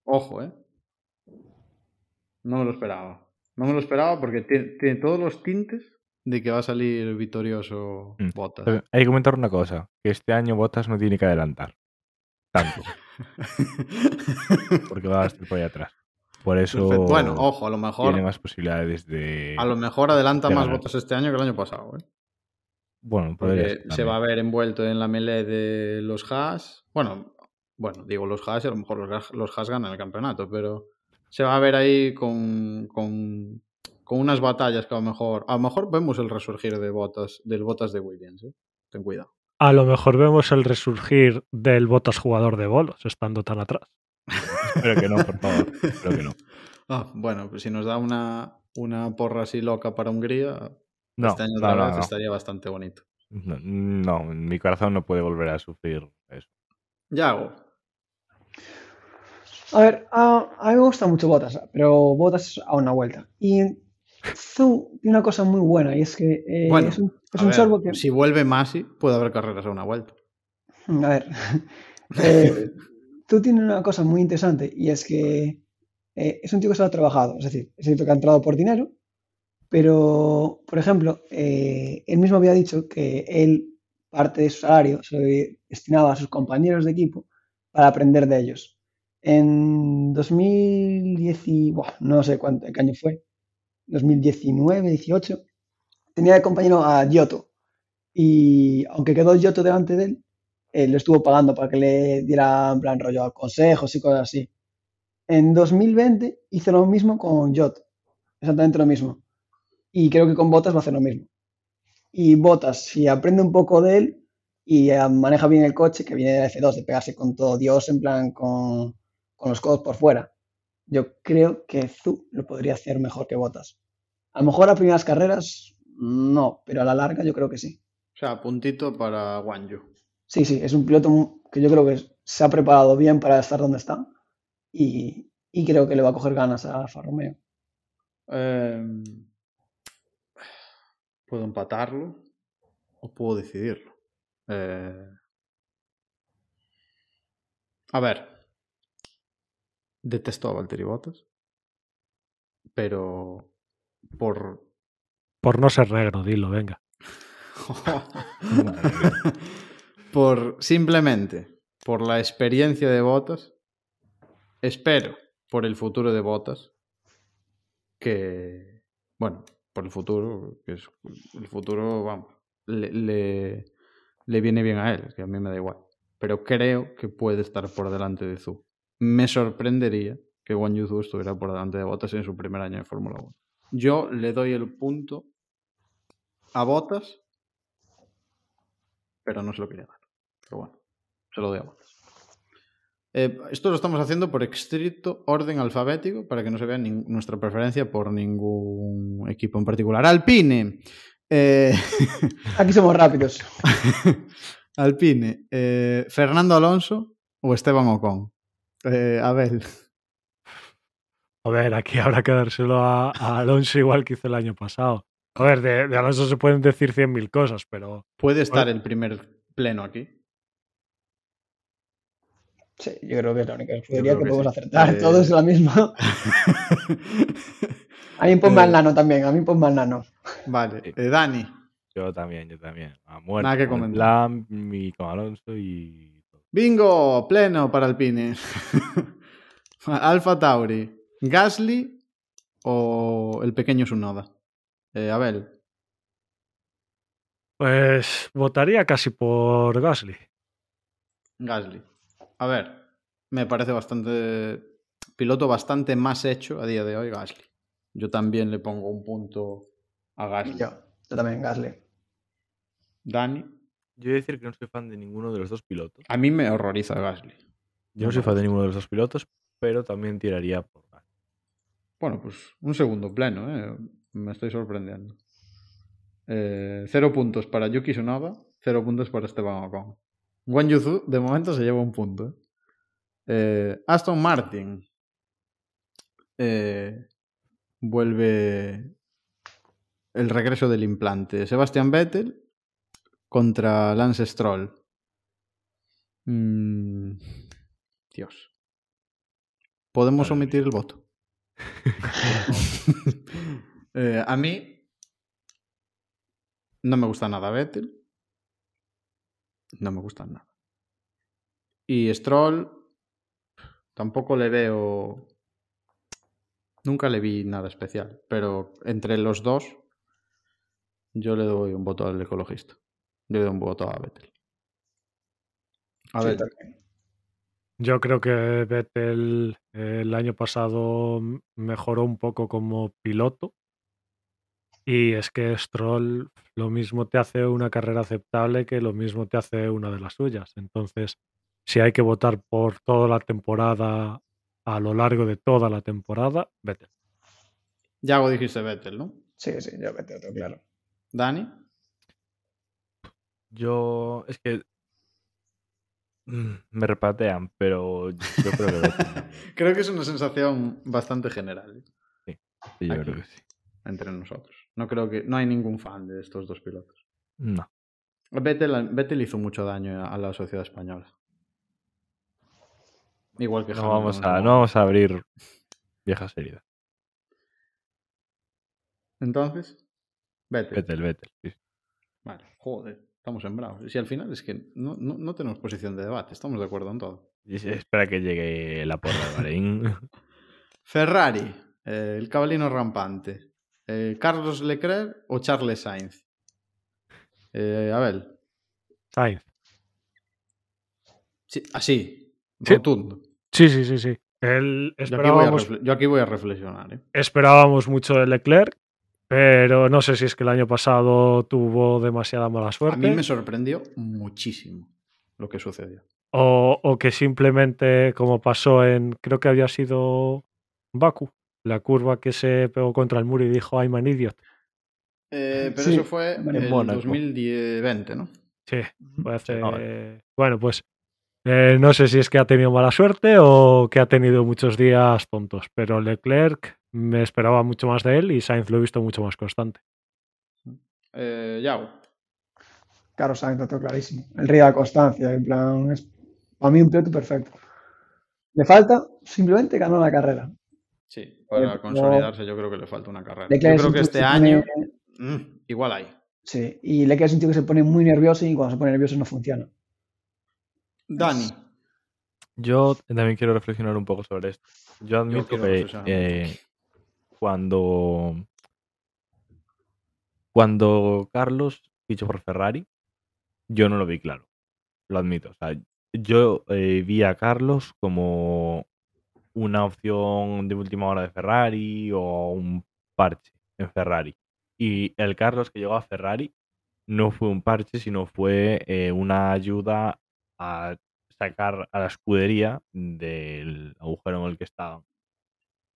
ojo, ¿eh? No me lo esperaba. No me lo esperaba porque tie- tiene todos los tintes de que va a salir victorioso Mm. Bottas. Pero Hay que comentar una cosa, que este año Botas no tiene que adelantar. Tanto, *laughs* porque va a estar por ahí atrás. Por eso Perfecto. Bueno, ojo, a lo mejor, tiene más posibilidades de... a lo mejor adelanta de más ganar. Bottas este año que el año pasado, ¿eh? Bueno, podría ser se va a ver envuelto en la melee de los Haas. Bueno, bueno, digo los Haas y a lo mejor los, los Haas ganan el campeonato, pero se va a ver ahí con, con, con unas batallas que a lo mejor. A lo mejor vemos el resurgir de botas, del botas de Williams, ¿eh? Ten cuidado. A lo mejor vemos el resurgir del Botas jugador de bolos, estando tan atrás. Espero que no, por favor. Espero que no. *laughs* Ah, bueno, pues si nos da una, una porra así loca para Hungría, No, este año no, otra no, vez no. estaría bastante bonito. No, no, mi corazón no puede volver a sufrir eso. Yago, A ver, a, a mí me gusta mucho Botas, pero Botas a una vuelta. Y Zu tiene una cosa muy buena y es que eh, Bueno, es un, es a un ver, sorbo que. si vuelve Masi, puede haber carreras a una vuelta. A ver, *laughs* eh, tú tienes una cosa muy interesante y es que eh, es un tío que se ha trabajado, es decir, es cierto que ha entrado por dinero, pero, por ejemplo, eh, él mismo había dicho que él parte de su salario se lo destinaba a sus compañeros de equipo para aprender de ellos. En 2010, y- no sé cuánto, qué año fue, 2019, 18, tenía de compañero a Giotto y aunque quedó Giotto delante de él, eh, lo estuvo pagando para que le diera en plan rollo consejos y cosas así. En 2020 hizo lo mismo con Jot, exactamente lo mismo. Y creo que con Botas va a hacer lo mismo. Y Botas, si aprende un poco de él y eh, maneja bien el coche, que viene de F2, de pegarse con todo Dios, en plan con, con los codos por fuera, yo creo que Zu lo podría hacer mejor que Botas. A lo mejor a primeras carreras, no, pero a la larga yo creo que sí. O sea, puntito para Guanyu. Sí, sí, es un piloto que yo creo que se ha preparado bien para estar donde está y, y creo que le va a coger ganas a Alfa Romeo. Em, puedo empatarlo o puedo decidirlo. Eh, a ver, detesto a Valtteri Bottas, pero por Por no ser negro, dilo, venga. *laughs* por simplemente por la experiencia de Botas, espero por el futuro de Botas que, bueno, por el futuro, que es el futuro, vamos, le, le, viene bien a él, que a mí me da igual. Pero creo que puede estar por delante de Zu. Me sorprendería que Juan Yu Zhou estuviera por delante de Bottas en su primer año de Fórmula 1. Yo le doy el punto a Bottas, pero no se lo quería. Pero bueno, se lo doy a. Eh, esto lo estamos haciendo por estricto orden alfabético para que no se vea nuestra preferencia por ningún equipo en particular. Alpine. eh, *laughs* Aquí somos rápidos. *laughs* Alpine. eh, Fernando Alonso o Esteban Ocon. Eh, Abel. A ver, aquí habrá que dárselo a, a Alonso igual que hizo el año pasado. A ver, de, de Alonso se pueden decir 100.000 cosas, pero Puede estar el primer pleno aquí. Sí, yo creo que es la única escudería que que podemos sí. acertar. Eh, Todo es la misma. *laughs* A mí ponme Eh, al nano también, a mí ponme al nano. vale. Sí. eh, Dani. Yo también, yo también. A muerte. Nada que comentar. mi con Alonso y. Bingo, pleno para *laughs* Alpine. Alfa Tauri. Gasly o el pequeño Sunoda. Eh, Abel. pues votaría casi por Gasly. Gasly. A ver, me parece bastante. Piloto bastante más hecho a día de hoy, Gasly. Yo también le pongo un punto a Gasly. Yo, yo también, Gasly. Dani. Yo voy a decir que no soy fan de ninguno de los dos pilotos. A mí me horroriza Gasly. Yo No soy fan de ninguno de los dos pilotos, pero también tiraría por Gasly. Bueno, pues un segundo pleno, ¿eh? Me estoy sorprendiendo. Eh, cero puntos para Yuki Tsunoda, cero puntos para Esteban Ocon. Guan Yuzu, de momento, se lleva un punto. ¿eh? Eh, Aston Martin. Eh, vuelve el regreso del implante. Sebastian Vettel contra Lance Stroll. Mm, Dios. ¿Podemos omitir el voto? *laughs* Eh, a mí no me gusta nada Vettel. No me gusta nada. Y Stroll tampoco le veo... Nunca le vi nada especial, pero entre los dos yo le doy un voto al ecologista. Yo le doy un voto a Vettel. A Sí, también. Yo creo que Vettel eh, el año pasado mejoró un poco como piloto. Y es que Stroll lo mismo te hace una carrera aceptable que lo mismo te hace una de las suyas. Entonces, si hay que votar por toda la temporada, a lo largo de toda la temporada, Vettel. Yago dijiste Vettel, ¿no? Sí, sí, yo vete otro, claro. Dani. Yo. Es que. mm, Me repatean, pero yo creo que Vettel. *laughs* Creo que es una sensación bastante general ¿eh? Sí, yo Aquí. creo que sí. entre nosotros. No creo que no hay ningún fan de estos dos pilotos. No. Vettel, Vettel hizo mucho daño a la sociedad española. Igual que No vamos, a, no vamos a abrir viejas heridas. Entonces, Vettel. Vettel, Vettel. sí. Vale, joder, estamos. Y si al final es que no, no, no tenemos posición de debate, estamos de acuerdo en todo. Y espera que llegue la porra de Bahrein. *laughs* Ferrari, eh, el cabalino rampante. eh, Carlos Leclerc o Charles Sainz. Eh, Abel, Sainz. sí, así, Sí. rotundo. Sí, sí, sí, sí. El- Yo aquí, a esperábamos, yo aquí voy a reflexionar. ¿eh? esperábamos mucho de Leclerc, pero no sé si es que el año pasado tuvo demasiada mala A suerte. mí me sorprendió muchísimo lo que sucedió. O, o que simplemente, como pasó en, creo que había sido Baku, la curva que se pegó contra el muro y dijo, I'm an idiot. Eh, pero Sí, eso fue en Mónaco. 2020, ¿no? Sí, fue hace- no, Bueno, pues eh, no sé si es que ha tenido mala suerte o que ha tenido muchos días tontos, pero Leclerc me esperaba mucho más de él y Sainz lo he visto mucho más constante. Eh, Yao. Carlos Sainz, otro clarísimo. El rey de la constancia, en plan, es para mí un piloto perfecto. Le falta simplemente ganar la carrera. Sí, para Eh, consolidarse yo creo que le falta una carrera. Leclerc yo creo que este año pone- mm, igual hay. Sí, y Leclerc es un tío que se pone muy nervioso y cuando se pone nervioso no funciona. Dani. Yo también quiero reflexionar un poco sobre esto. Yo admito que eh, cuando, cuando Carlos fichó por Ferrari, yo no lo vi claro. Lo admito. O sea, yo eh, vi a Carlos como una opción de última hora de Ferrari o un parche en Ferrari. Y el Carlos que llegó a Ferrari no fue un parche, sino fue eh, una ayuda a sacar a la escudería del agujero en el que estaban.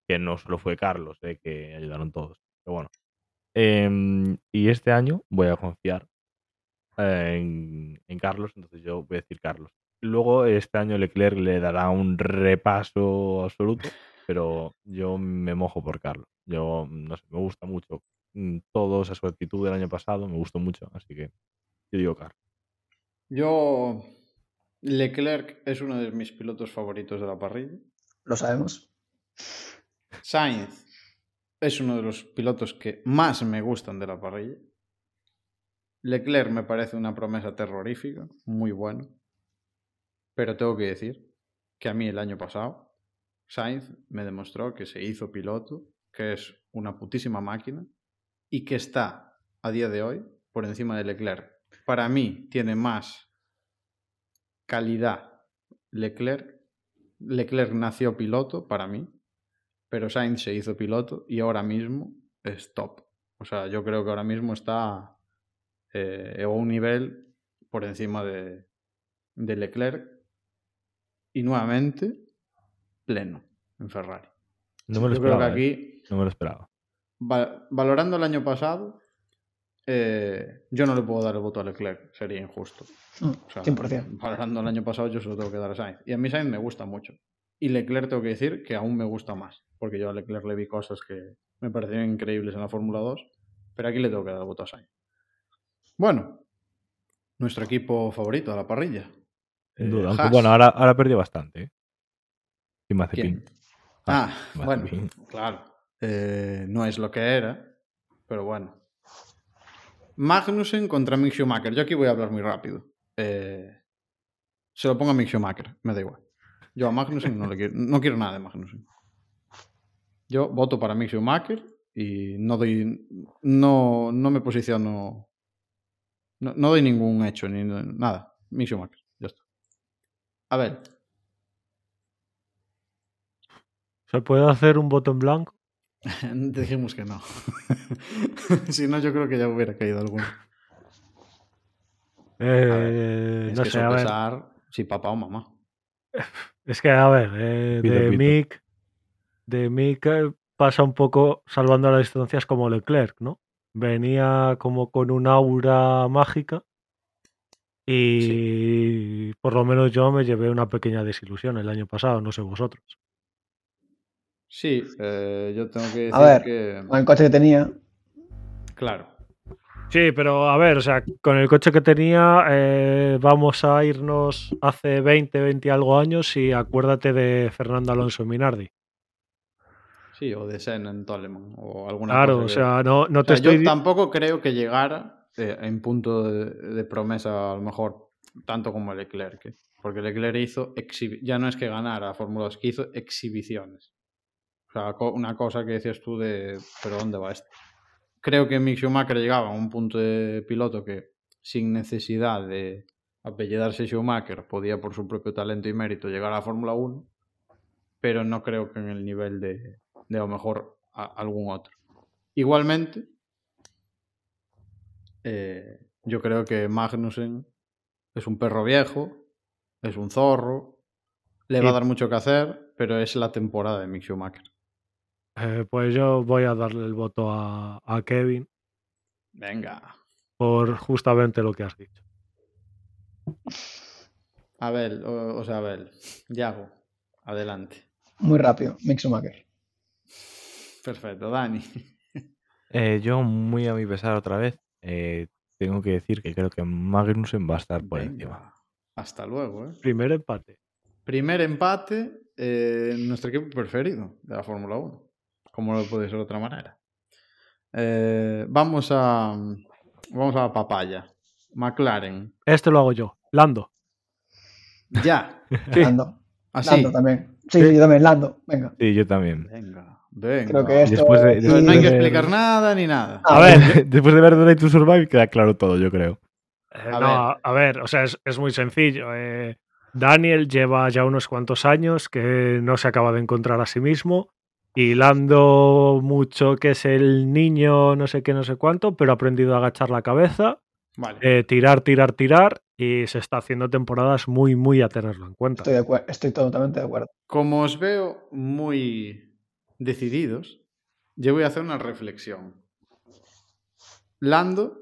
Que no solo fue Carlos, eh, que ayudaron todos. Pero bueno. Em, y este año voy a confiar en, en Carlos, entonces yo voy a decir Carlos. Luego este año Leclerc le dará un repaso absoluto, pero yo me mojo por Carlos. Yo no sé, me gusta mucho mm, todo, o sea, su actitud del año pasado, me gustó mucho, así que yo digo Carlos. Yo. Leclerc es uno de mis pilotos favoritos de la parrilla. Lo sabemos. Sainz es uno de los pilotos que más me gustan de la parrilla. Leclerc me parece una promesa terrorífica, muy bueno. Pero tengo que decir que a mí el año pasado Sainz me demostró que se hizo piloto, que es una putísima máquina y que está a día de hoy por encima de Leclerc. Para mí tiene más calidad Leclerc. Leclerc nació piloto para mí, pero Sainz se hizo piloto y ahora mismo es top. O sea, yo creo que ahora mismo está eh, a un nivel por encima de, de Leclerc y nuevamente pleno en Ferrari. No me lo yo creo que esperaba. ¿eh? aquí, No me lo esperaba. va- valorando el año pasado, eh, yo no le puedo dar el voto a Leclerc, sería injusto. Mm, O sea, 100%. Valorando el año pasado, yo se lo tengo que dar a Sainz. Y a mí Sainz me gusta mucho. Y Leclerc tengo que decir que aún me gusta más. Porque yo a Leclerc le vi cosas que me parecieron increíbles en la Fórmula 2. Pero aquí le tengo que dar el voto a Sainz. Bueno, nuestro equipo favorito a la parrilla. Sin Eh, duda. Aunque Haas. bueno, ahora, ahora perdió bastante. ¿eh? Y Mazepin. ¿Quién? Ah, bueno, claro. Eh, no es lo que era, pero bueno. Magnussen contra Mick Schumacher. Yo aquí voy a hablar muy rápido. Eh, se lo pongo a Mick Schumacher, me da igual. Yo a Magnussen no, le quiero, no quiero nada de Magnussen. Yo voto para Mick Schumacher y no doy. No, no me posiciono. No, doy ningún hecho ni nada. Mick Schumacher, ya está. A ver, ¿Se puede hacer un voto en blanco? *laughs* Dijimos que no. *laughs* si no, yo creo que ya hubiera caído alguno. Eh, Es no que sé, a ver. si papá o mamá. *laughs* Es que, a ver, eh, Pito, de pito. Mick, de Mick eh, pasa un poco salvando las distancias como Leclerc, ¿no? Venía como con un aura mágica y por lo menos yo me llevé una pequeña desilusión el año pasado, no sé vosotros. Sí, eh, yo tengo que decir A ver, que. Con el coche que tenía, Claro. Sí, pero a ver, o sea, con el coche que tenía eh, vamos a irnos hace 20, 20 y algo años y acuérdate de Fernando Alonso Minardi. Sí, o de Sen en Toleman. O alguna Claro, cosa o sea, no, no O te sea, yo estoy... di- tampoco creo que llegara eh, en punto de, de promesa, a lo mejor, tanto como Leclerc. ¿eh? Porque Leclerc hizo. exhibi- Ya no es que ganara Fórmula 2, que hizo exhibiciones. O sea, una cosa que decías tú de. ¿Pero dónde va esto? Creo que Mick Schumacher llegaba a un punto de piloto que, sin necesidad de apellidarse Schumacher, podía por su propio talento y mérito llegar a la Fórmula 1, pero no creo que en el nivel de, de a lo mejor a- algún otro. Igualmente, eh, yo creo que Magnussen es un perro viejo, es un zorro, le va a dar mucho que hacer, pero es la temporada de Mick Schumacher. Eh, pues yo voy a darle el voto a, a Kevin Venga, por justamente lo que has dicho. Abel, o, o sea, Abel, Yago, adelante. muy rápido, Mick Schumacher. Perfecto, Dani. *laughs* Eh, yo, muy a mi pesar otra vez, eh, tengo que decir que creo que Magnussen va a estar por encima. Hasta luego, ¿eh? Primer empate. Primer empate eh, en nuestro equipo preferido de la Fórmula 1. Como no puede ser de otra manera. Eh, vamos a. Vamos a la papaya. McLaren. Este lo hago yo. Lando. Ya. *laughs* Sí. Lando. Así. Lando también. Sí, sí, yo también, Lando. Venga. Sí, yo también. Venga. Venga. Creo que esto. Después de- No, hay que de- explicar nada ni nada. Ah, A ver, *laughs* Después de ver The Right to Survive queda claro todo, yo creo. Eh, A no, ver. a, a ver, o sea, es, es muy sencillo. eh, Daniel lleva ya unos cuantos años que no se acaba de encontrar a sí mismo. Hilando mucho que es el niño, no sé qué, no sé cuánto, pero ha aprendido a agachar la cabeza, Vale. eh, tirar, tirar, tirar, y se está haciendo temporadas muy, muy a tenerlo en cuenta. Estoy, de estoy totalmente de acuerdo. Como os veo muy decididos, yo voy a hacer una reflexión. Lando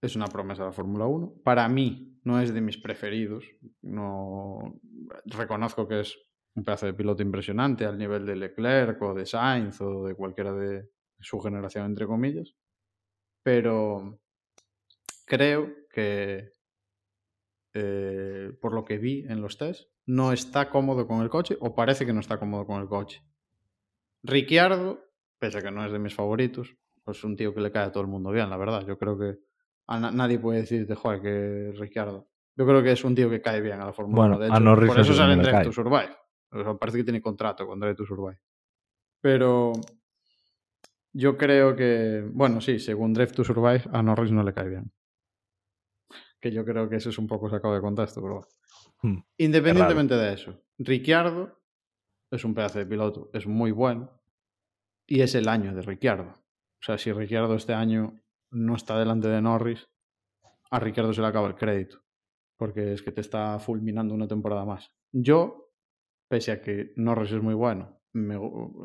es una promesa de la Fórmula 1. Para mí no es de mis preferidos. No reconozco que es un pedazo de piloto impresionante al nivel de Leclerc o de Sainz o de cualquiera de su generación, entre comillas. Pero creo que eh, por lo que vi en los test, no está cómodo con el coche o parece que no está cómodo con el coche. Ricciardo, pese a que no es de mis favoritos, pues es un tío que le cae a todo el mundo bien, la verdad. Yo creo que a na- nadie puede decirte, joder, que Ricciardo. Yo creo que es un tío que cae bien a la Fórmula Bueno, 1. De a hecho, Norris por eso sé sale en cómo le Drive to Survive. O sea, parece que tiene contrato con Drive to Survive. Pero yo creo que, bueno, sí, según Drive to Survive, a Norris no le cae bien. Que yo creo que eso es un poco sacado de contexto, pero. Hmm, Independientemente de eso, Ricciardo es un pedazo de piloto, es muy bueno y es el año de Ricciardo. O sea, si Ricciardo este año no está delante de Norris, a Ricciardo se le acaba el crédito, porque es que te está fulminando una temporada más. Yo, pese a que Norris es muy bueno, me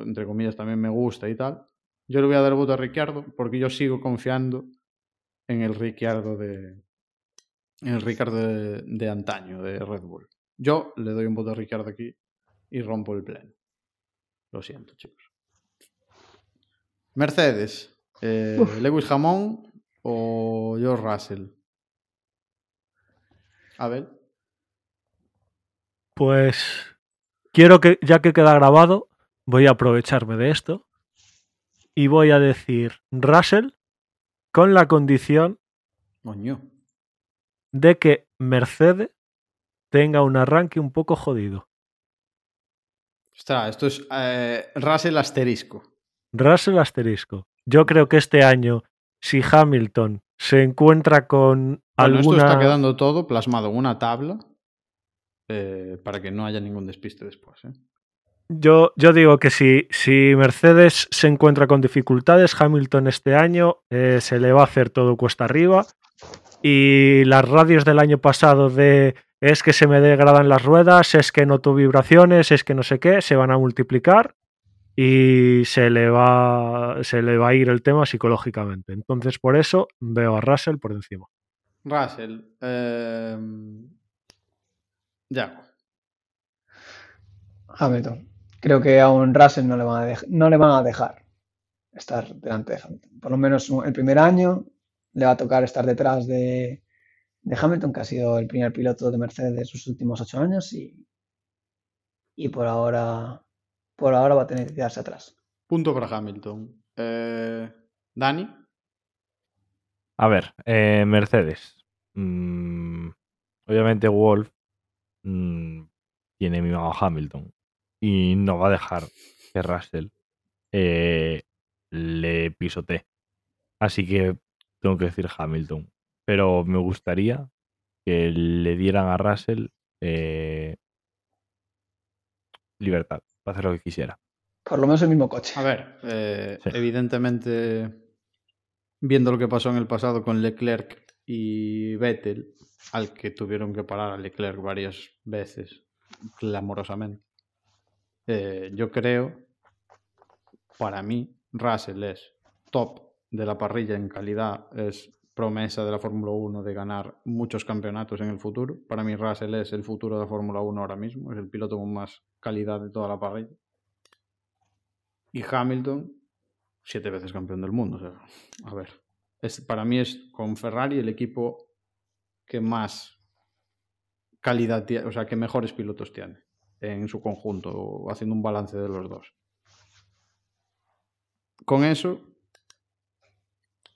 entre comillas también me gusta y tal, yo le voy a dar el voto a Ricciardo porque yo sigo confiando en el Ricciardo de, en el Ricardo de, de antaño, de Red Bull. Yo le doy un voto a Ricardo aquí y rompo el pleno. Lo siento, chicos. Mercedes, eh, Lewis Hamon o George Russell. A ver. Pues quiero que, ya que queda grabado, voy a aprovecharme de esto y voy a decir Russell con la condición de que Mercedes tenga un arranque un poco jodido. Ostras, esto es eh, Russell asterisco. Russell asterisco. Yo creo que este año, si Hamilton se encuentra con Bueno, esto alguna... está quedando todo plasmado en una tabla eh, para que no haya ningún despiste después. ¿eh? Yo, yo digo que si, si Mercedes se encuentra con dificultades, Hamilton este año eh, se le va a hacer todo cuesta arriba. Y las radios del año pasado de es que se me degradan las ruedas, es que noto vibraciones, es que no sé qué, se van a multiplicar y se le va, se le va a ir el tema psicológicamente. Entonces, por eso veo a Russell por encima. Russell. eh, ya. Hamilton. Creo que a un Russell no le van a, dej- no le van a dejar estar delante de Hamilton. Por lo menos el primer año le va a tocar estar detrás de, de Hamilton, que ha sido el primer piloto de Mercedes de sus últimos ocho años y, y por ahora por ahora va a tener que quedarse atrás. Punto para Hamilton. Eh, Dani. A ver, eh, Mercedes. Mm, obviamente Wolf mm, tiene mimado a Hamilton y no va a dejar que Russell eh, le pisotee. Así que tengo que decir Hamilton. Pero me gustaría que le dieran a Russell eh, libertad para hacer lo que quisiera. Por lo menos el mismo coche. A ver, eh, Sí. evidentemente, viendo lo que pasó en el pasado con Leclerc y Vettel, al que tuvieron que parar a Leclerc varias veces, clamorosamente, eh, yo creo, para mí, Russell es top de la parrilla en calidad, es promesa de la Fórmula 1 de ganar muchos campeonatos en el futuro. Para mí, Russell es el futuro de la Fórmula 1 ahora mismo, es el piloto con más calidad de toda la parrilla. Y Hamilton, siete veces campeón del mundo. A ver, es, para mí es con Ferrari el equipo que más calidad tiene, o sea, que mejores pilotos tiene en su conjunto, haciendo un balance de los dos. Con eso,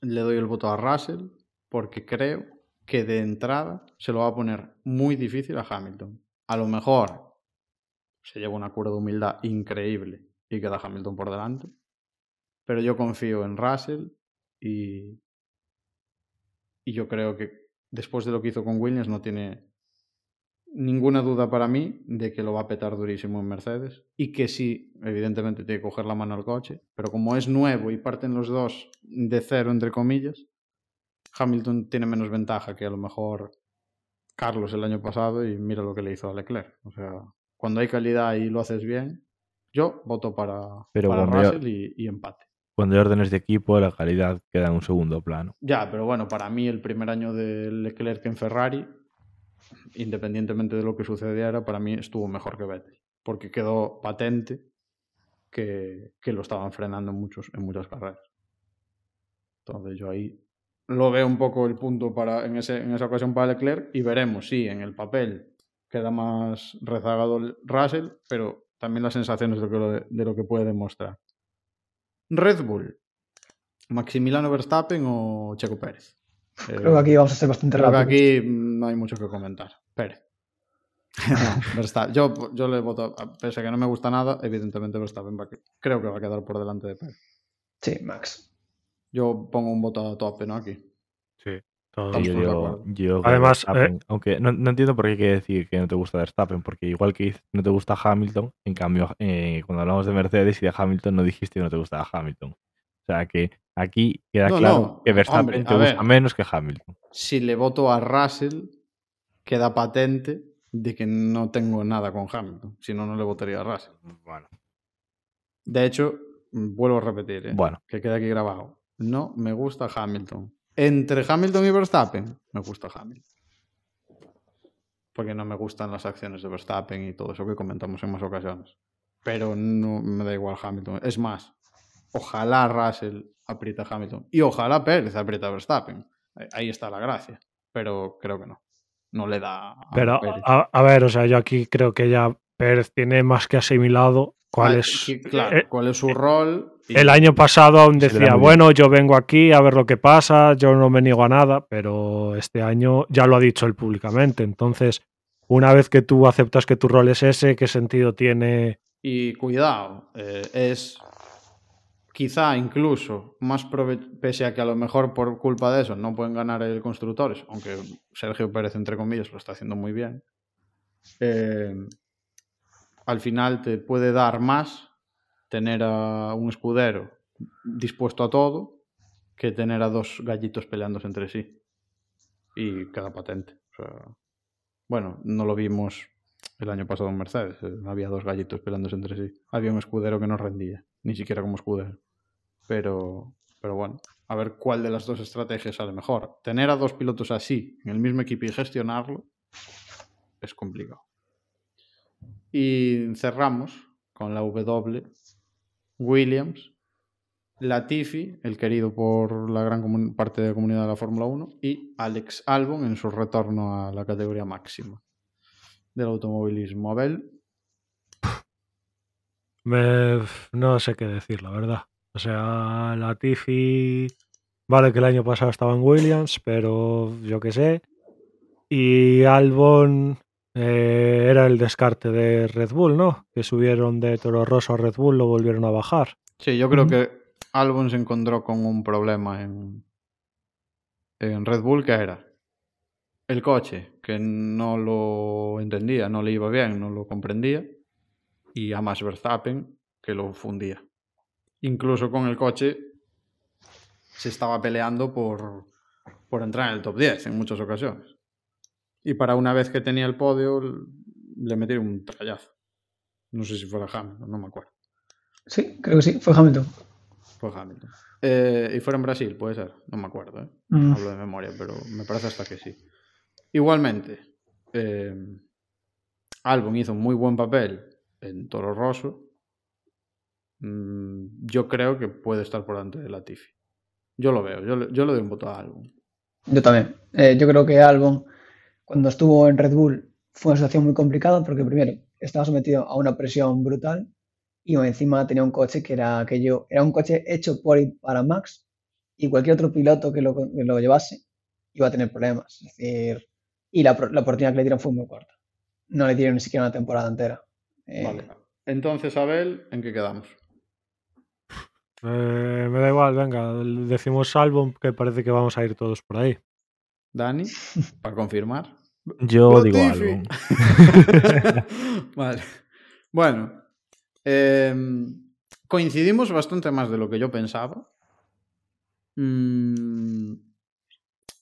le doy el voto a Russell porque creo que de entrada se lo va a poner muy difícil a Hamilton. A lo mejor se lleva una cura de humildad increíble y queda Hamilton por delante. Pero yo confío en Russell y, y yo creo que después de lo que hizo con Williams no tiene ninguna duda para mí de que lo va a petar durísimo en Mercedes y que sí, evidentemente tiene que coger la mano al coche, pero como es nuevo y parten los dos de cero, entre comillas, Hamilton tiene menos ventaja que a lo mejor Carlos el año pasado y mira lo que le hizo a Leclerc. O sea, cuando hay calidad y lo haces bien, yo voto para, Pero para Russell y, y empate. Cuando hay órdenes de equipo, la calidad queda en un segundo plano. Ya, pero bueno, para mí el primer año de Leclerc en Ferrari, independientemente de lo que sucediera, para mí estuvo mejor que Vettel, porque quedó patente que, lo estaban frenando en, muchos, en muchas carreras. Entonces yo ahí lo veo un poco el punto para, en, esa ocasión para Leclerc y veremos si en el papel queda más rezagado el Russell, pero también las sensaciones de lo que puede demostrar. Red Bull, Maximiliano Verstappen o Checo Pérez. Eh, Creo que aquí vamos a ser bastante creo que aquí no hay mucho que comentar. Pérez. *laughs* Verstappen. Yo, yo le voto, a- pese a que no me gusta nada, evidentemente Verstappen va creo que va a quedar por delante de Pérez. Sí, Max. Yo pongo un voto a tope, ¿no? Aquí. Sí, yo digo- yo que Además, Verstappen- aunque no, no entiendo por qué hay que decir que no te gusta Verstappen, porque igual que no te gusta Hamilton, en cambio, eh, cuando hablamos de Mercedes y de Hamilton, no dijiste que no te gustaba Hamilton. O sea que aquí queda No, claro no, que Verstappen hombre, te a gusta ver. menos que Hamilton. Si le voto a Russell, queda patente de que no tengo nada con Hamilton. Si no, no le votaría a Russell. Bueno, De hecho, vuelvo a repetir, ¿eh? bueno, que queda aquí grabado. No me gusta Hamilton. Entre Hamilton y Verstappen, me gusta Hamilton. Porque no me gustan las acciones de Verstappen y todo eso que comentamos en más ocasiones. Pero no me da igual Hamilton. Es más, ojalá Russell aprieta a Hamilton. Y ojalá Pérez aprieta a Verstappen. Ahí- Ahí está la gracia. Pero creo que no. no le da a Pero, Pérez. a, a ver, o sea, yo aquí creo que ya Pérez tiene más que asimilado cuál Ah, es. claro, eh, cuál es su rol. y- El año pasado aún decía, bueno, yo vengo aquí a ver lo que pasa, yo no me niego a nada, pero este año ya lo ha dicho él públicamente. Entonces, una vez que tú aceptas que tu rol es ese, ¿qué sentido tiene? Y cuidado, eh, es quizá incluso más pese a que a lo mejor por culpa de eso no pueden ganar el constructores, aunque Sergio Pérez, entre comillas, lo está haciendo muy bien. eh, al final te puede dar más tener a un escudero dispuesto a todo que tener a dos gallitos peleándose entre sí. Y queda patente. O sea, bueno, no lo vimos el año pasado en Mercedes. eh, Había dos gallitos peleándose entre sí. Había un escudero que no rendía, ni siquiera como escudero. Pero, pero bueno, a ver cuál de las dos estrategias sale mejor. Tener a dos pilotos así en el mismo equipo y gestionarlo es complicado. Y cerramos con la W. Williams, Latifi, el querido por la gran parte de la comunidad de la Fórmula 1, y Alex Albon en su retorno a la categoría máxima del automovilismo. Abel, no sé qué decir, la verdad. O sea, la Tiffy, vale que el año pasado estaba en Williams, pero yo qué sé. Y Albon eh, era el descarte de Red Bull, ¿no? Que subieron de Toro Rosso a Red Bull, lo volvieron a bajar. Sí, yo creo que Albon se encontró con un problema en, en Red Bull que era el coche, que no lo entendía, no le iba bien, no lo comprendía, y a Max Verstappen, que lo fundía. Incluso con el coche se estaba peleando por, por entrar en el top 10 en muchas ocasiones. Y para una vez que tenía el podio, le metieron un trayazo. No sé si fuera Hamilton, no me acuerdo. Sí, creo que sí, fue Hamilton. Fue Hamilton. Eh, y fuera en Brasil, puede ser. No me acuerdo, ¿eh? Mm. Hablo de memoria, pero me parece hasta que sí. Igualmente, eh, Albon hizo un muy buen papel en Toro Rosso. Mm, yo creo que puede estar por delante de Latifi. Yo lo veo, yo, le- yo le doy un voto a Albon. Yo también. Eh, yo creo que Albon, cuando estuvo en Red Bull, fue una situación muy complicada porque primero estaba sometido a una presión brutal y encima tenía un coche que era aquello, era un coche hecho por y para Max y cualquier otro piloto que lo, que lo llevase iba a tener problemas. Es decir, y la, oportunidad que le dieron fue muy corta. No le dieron ni siquiera una temporada entera. Eh, Vale. Entonces, Abel, ¿en qué quedamos? Eh, me da igual, venga, decimos Albon que parece que vamos a ir todos por ahí. Dani, *laughs* para confirmar. Yo digo algo. *laughs* vale. Bueno, em, coincidimos bastante más de lo que yo pensaba. Mm,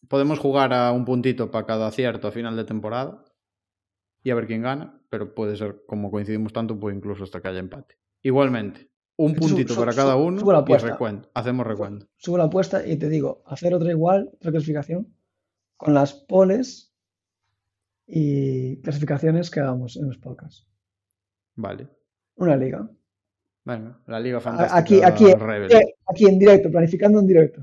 podemos jugar a un puntito para cada acierto a final de temporada y a ver quién gana, pero puede ser como coincidimos tanto, pues incluso hasta que haya empate. Igualmente, un puntito su- para cada uno subo la y apuesta. recuento. Hacemos recuento. subo la apuesta y te digo, hacer otra igual, otra clasificación, con las poles y clasificaciones que hagamos en los podcasts. Vale. Una liga. Venga, la Liga A- Fantástica Aquí, aquí, Rebel. eh, aquí en directo, planificando en directo.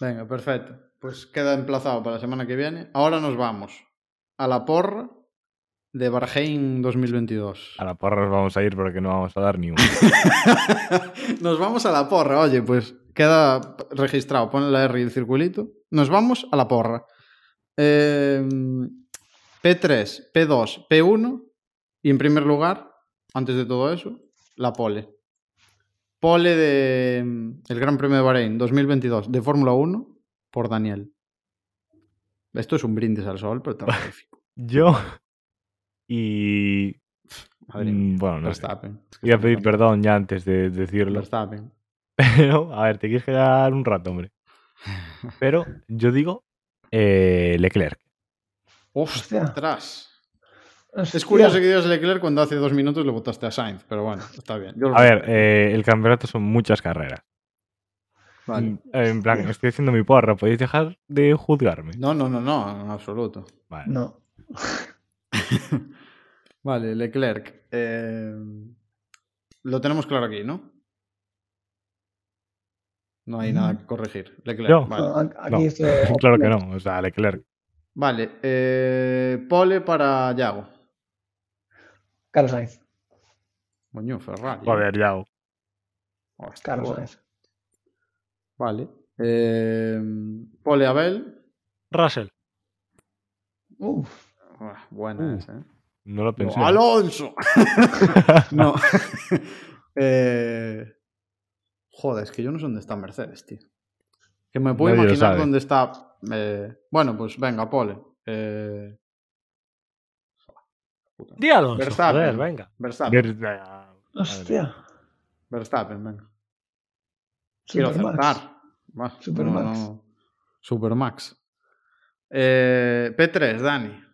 Venga, perfecto. Pues queda emplazado para la semana que viene. Ahora nos vamos a la porra de Barheim 2022. A la porra nos vamos a ir porque no vamos a dar ni uno. *laughs* nos vamos a la porra. Oye, pues queda registrado. Pon la R y el circulito. Nos vamos a la porra. Eh, P3, P2, P1 y en primer lugar, antes de todo eso, la pole. Pole de mm, el Gran Premio de Bahrein 2022 de Fórmula 1 por Daniel. Esto es un brindis al sol, pero terrorífico. *laughs* Yo y... Madre mía. mm, Bueno, no sé. Verstappen. Es que Voy a pedir perdón ya antes de decirlo. Verstappen. *laughs* Pero, a ver, te quieres quedar un rato, hombre. *laughs* Pero yo digo eh, Leclerc. ¡Ostras! Es Hostia. curioso que digas Leclerc cuando hace dos minutos le votaste a Sainz, pero bueno, está bien. Yo A ver, eh, el campeonato son muchas carreras. Vale. Mm, En plan, estoy haciendo mi porra, podéis dejar de juzgarme. No, no, no, no, en absoluto. Vale. No. *laughs* Vale, Leclerc. eh, Lo tenemos claro aquí, ¿no? No hay nada que corregir. Leclerc, Yo. vale. No, a- aquí No, estoy- *laughs* claro que no, o sea, Leclerc. Vale, eh, pole para Yago. Carlos Sainz. Coño, Ferrari. Joder, Yao. Hostia, Carlos joder. Sainz. Vale. Eh, pole Abel. Russell. Uf. Buena Uh. esa, ¿eh? No lo No, pensé. Alonso. *laughs* no. *laughs* Eh, joder, es que yo no sé dónde está Mercedes, tío. Que me puedo Nadie imaginar sabe. dónde está. eh, bueno, pues venga, pole. Eh. Di Alonso. Verstappen. Joder, venga. Verstappen. Ver- Hostia. Verstappen, venga. Quiero Supermax. acertar. Supermax. no, no. Supermax. Eh, P3, Dani.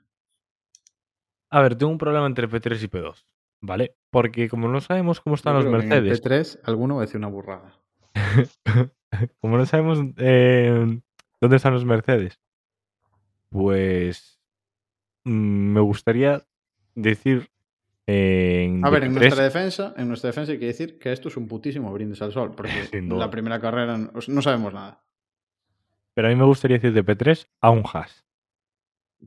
A ver, tengo un problema entre P3 y P2, ¿vale? Porque como no sabemos cómo están los que en el Mercedes, P3, alguno va a decir una burrada. *laughs* *laughs* como no sabemos eh, dónde están los Mercedes, pues mm, me gustaría decir en A ver, en P3 nuestra defensa, en nuestra defensa hay que decir que esto es un putísimo brindis al sol, porque *laughs* la primera carrera no, no sabemos nada. pero a mí me gustaría decir de P3 a un Haas.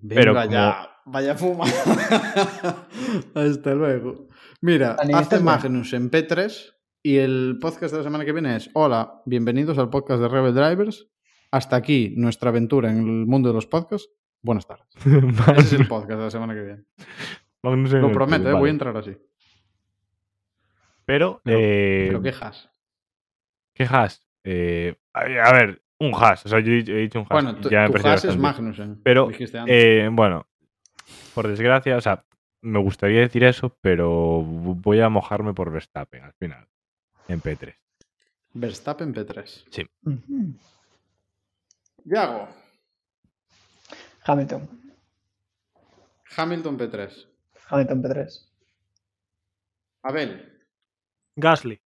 Pero Venga como- ya, vaya fuma. *laughs* Hasta luego. Mira, hace. Magnus en P3 y el podcast de la semana que viene es Hola, bienvenidos al podcast de Rebel Drivers. Hasta aquí nuestra aventura en el mundo de los podcasts. Buenas tardes. *laughs* Ese es el podcast de la semana que viene. Lo prometo, eh, voy a entrar así. Pero, Pero- eh, Pero quejas. ¿qué Haas? Eh, a ver, un Haas. O sea, yo he dicho un Haas. Bueno, tu, ya me tu es. Magnussen. Pero, dijiste antes. Eh, bueno, por desgracia, o sea, me gustaría decir eso, pero voy a mojarme por Verstappen al final, en P3. Verstappen P3. Ujú. Yago. Hamilton. Hamilton P3. Hamilton P3. Abel. Gasly.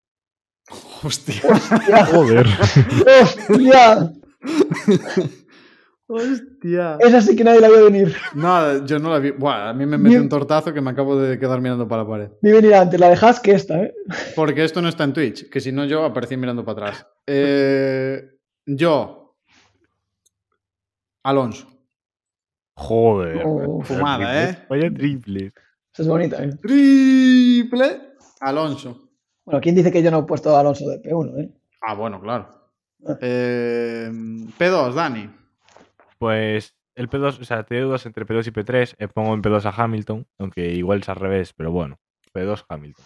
Hostia. *laughs* ¡Hostia! Joder. ¡Hostia! Hostia. Esa sí que nadie la vio venir. Nada, yo no la vi. Buah, a mí me metió Bien. un tortazo que me acabo de quedar mirando para la pared. Vi venir antes la de Haas que esta, ¿eh? Porque esto no está en Twitch, que si no yo aparecí mirando para atrás. Eh, yo. Alonso. Joder. Oh, fumada, ¿eh? Vaya triple. Esa es bonita, ¿eh? Triple. Alonso. Bueno, ¿quién dice que yo no he puesto a Alonso de P1, eh? Ah, bueno, claro. Ah. Eh, P2, Dani. Pues el P2, o sea, te dudas entre P2 y P3. eh, pongo en P2 a Hamilton, aunque igual es al revés, pero bueno. P2 Hamilton.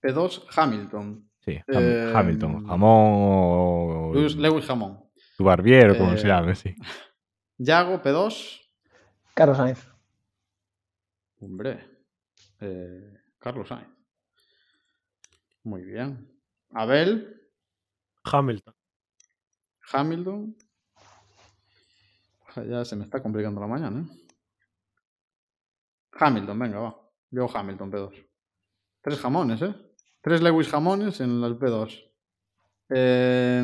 P2, Hamilton. Sí, Ham- Eh, Hamilton. Jamón o. Lewis, Lewis Jamón. Tu barbiero, como Eh, se llame, sí. *laughs* Yago, P2. Carlos Sainz. Hombre. Eh, Carlos Sainz. Muy bien. Abel, Hamilton. Hamilton. Ya se me está complicando la mañana. ¿eh? Hamilton, venga, va. Yo Hamilton, P2. Tres jamones, ¿eh? Tres Lewis jamones en el P2. Eh,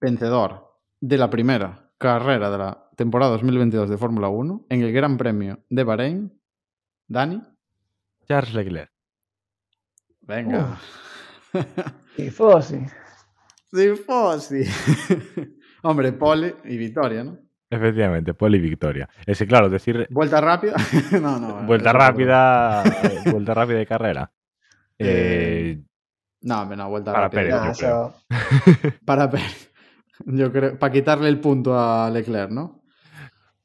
vencedor de la primera carrera de la temporada 2022 de Fórmula 1 en el Gran Premio de Bahrein. Dani, Charles Leclerc. venga. Y *laughs* Fossi. *laughs* Hombre, pole y victoria, ¿no? Efectivamente, pole y victoria. Ese, claro, decir Vuelta rápida. *laughs* no, no. vuelta eso rápida, eh, vuelta rápida de carrera. Eh, Eh, No, no, vuelta Para rápida. Pérez, Nah, yo creo. eso- Para Pérez. Yo creo. Para quitarle el punto a Leclerc, ¿no?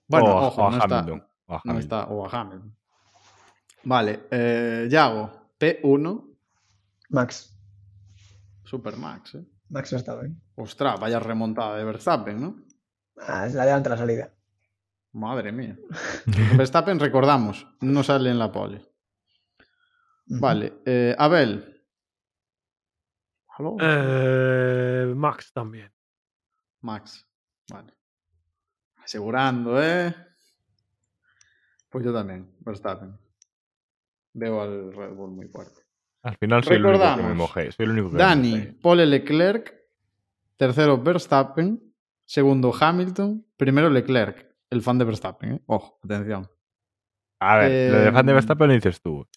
Bueno, o a- ojo, o a no está. Hamilton, o a No Hamilton. está. O a Hamilton. Vale. Eh, Yago. P1. Max. Supermax, ¿eh? Max Verstappen. Ostras, vaya remontada de Verstappen, ¿no? Ah, es la de antes la salida. Madre mía. *laughs* Verstappen, recordamos, no sale en la pole. Vale. eh, Abel. ¿Aló? Eh, Max también. Max. Vale. Asegurando, ¿eh? Pues yo también, Verstappen. Veo al Red Bull muy fuerte. Al final soy el único que me Recordamos. mojé. Soy el único que me Dani, mojé. Pole Leclerc. Tercero, Verstappen. Segundo, Hamilton. Primero, Leclerc. El fan de Verstappen, ¿eh? Ojo, atención. A ver, lo de fan de Em, Verstappen lo dices tú.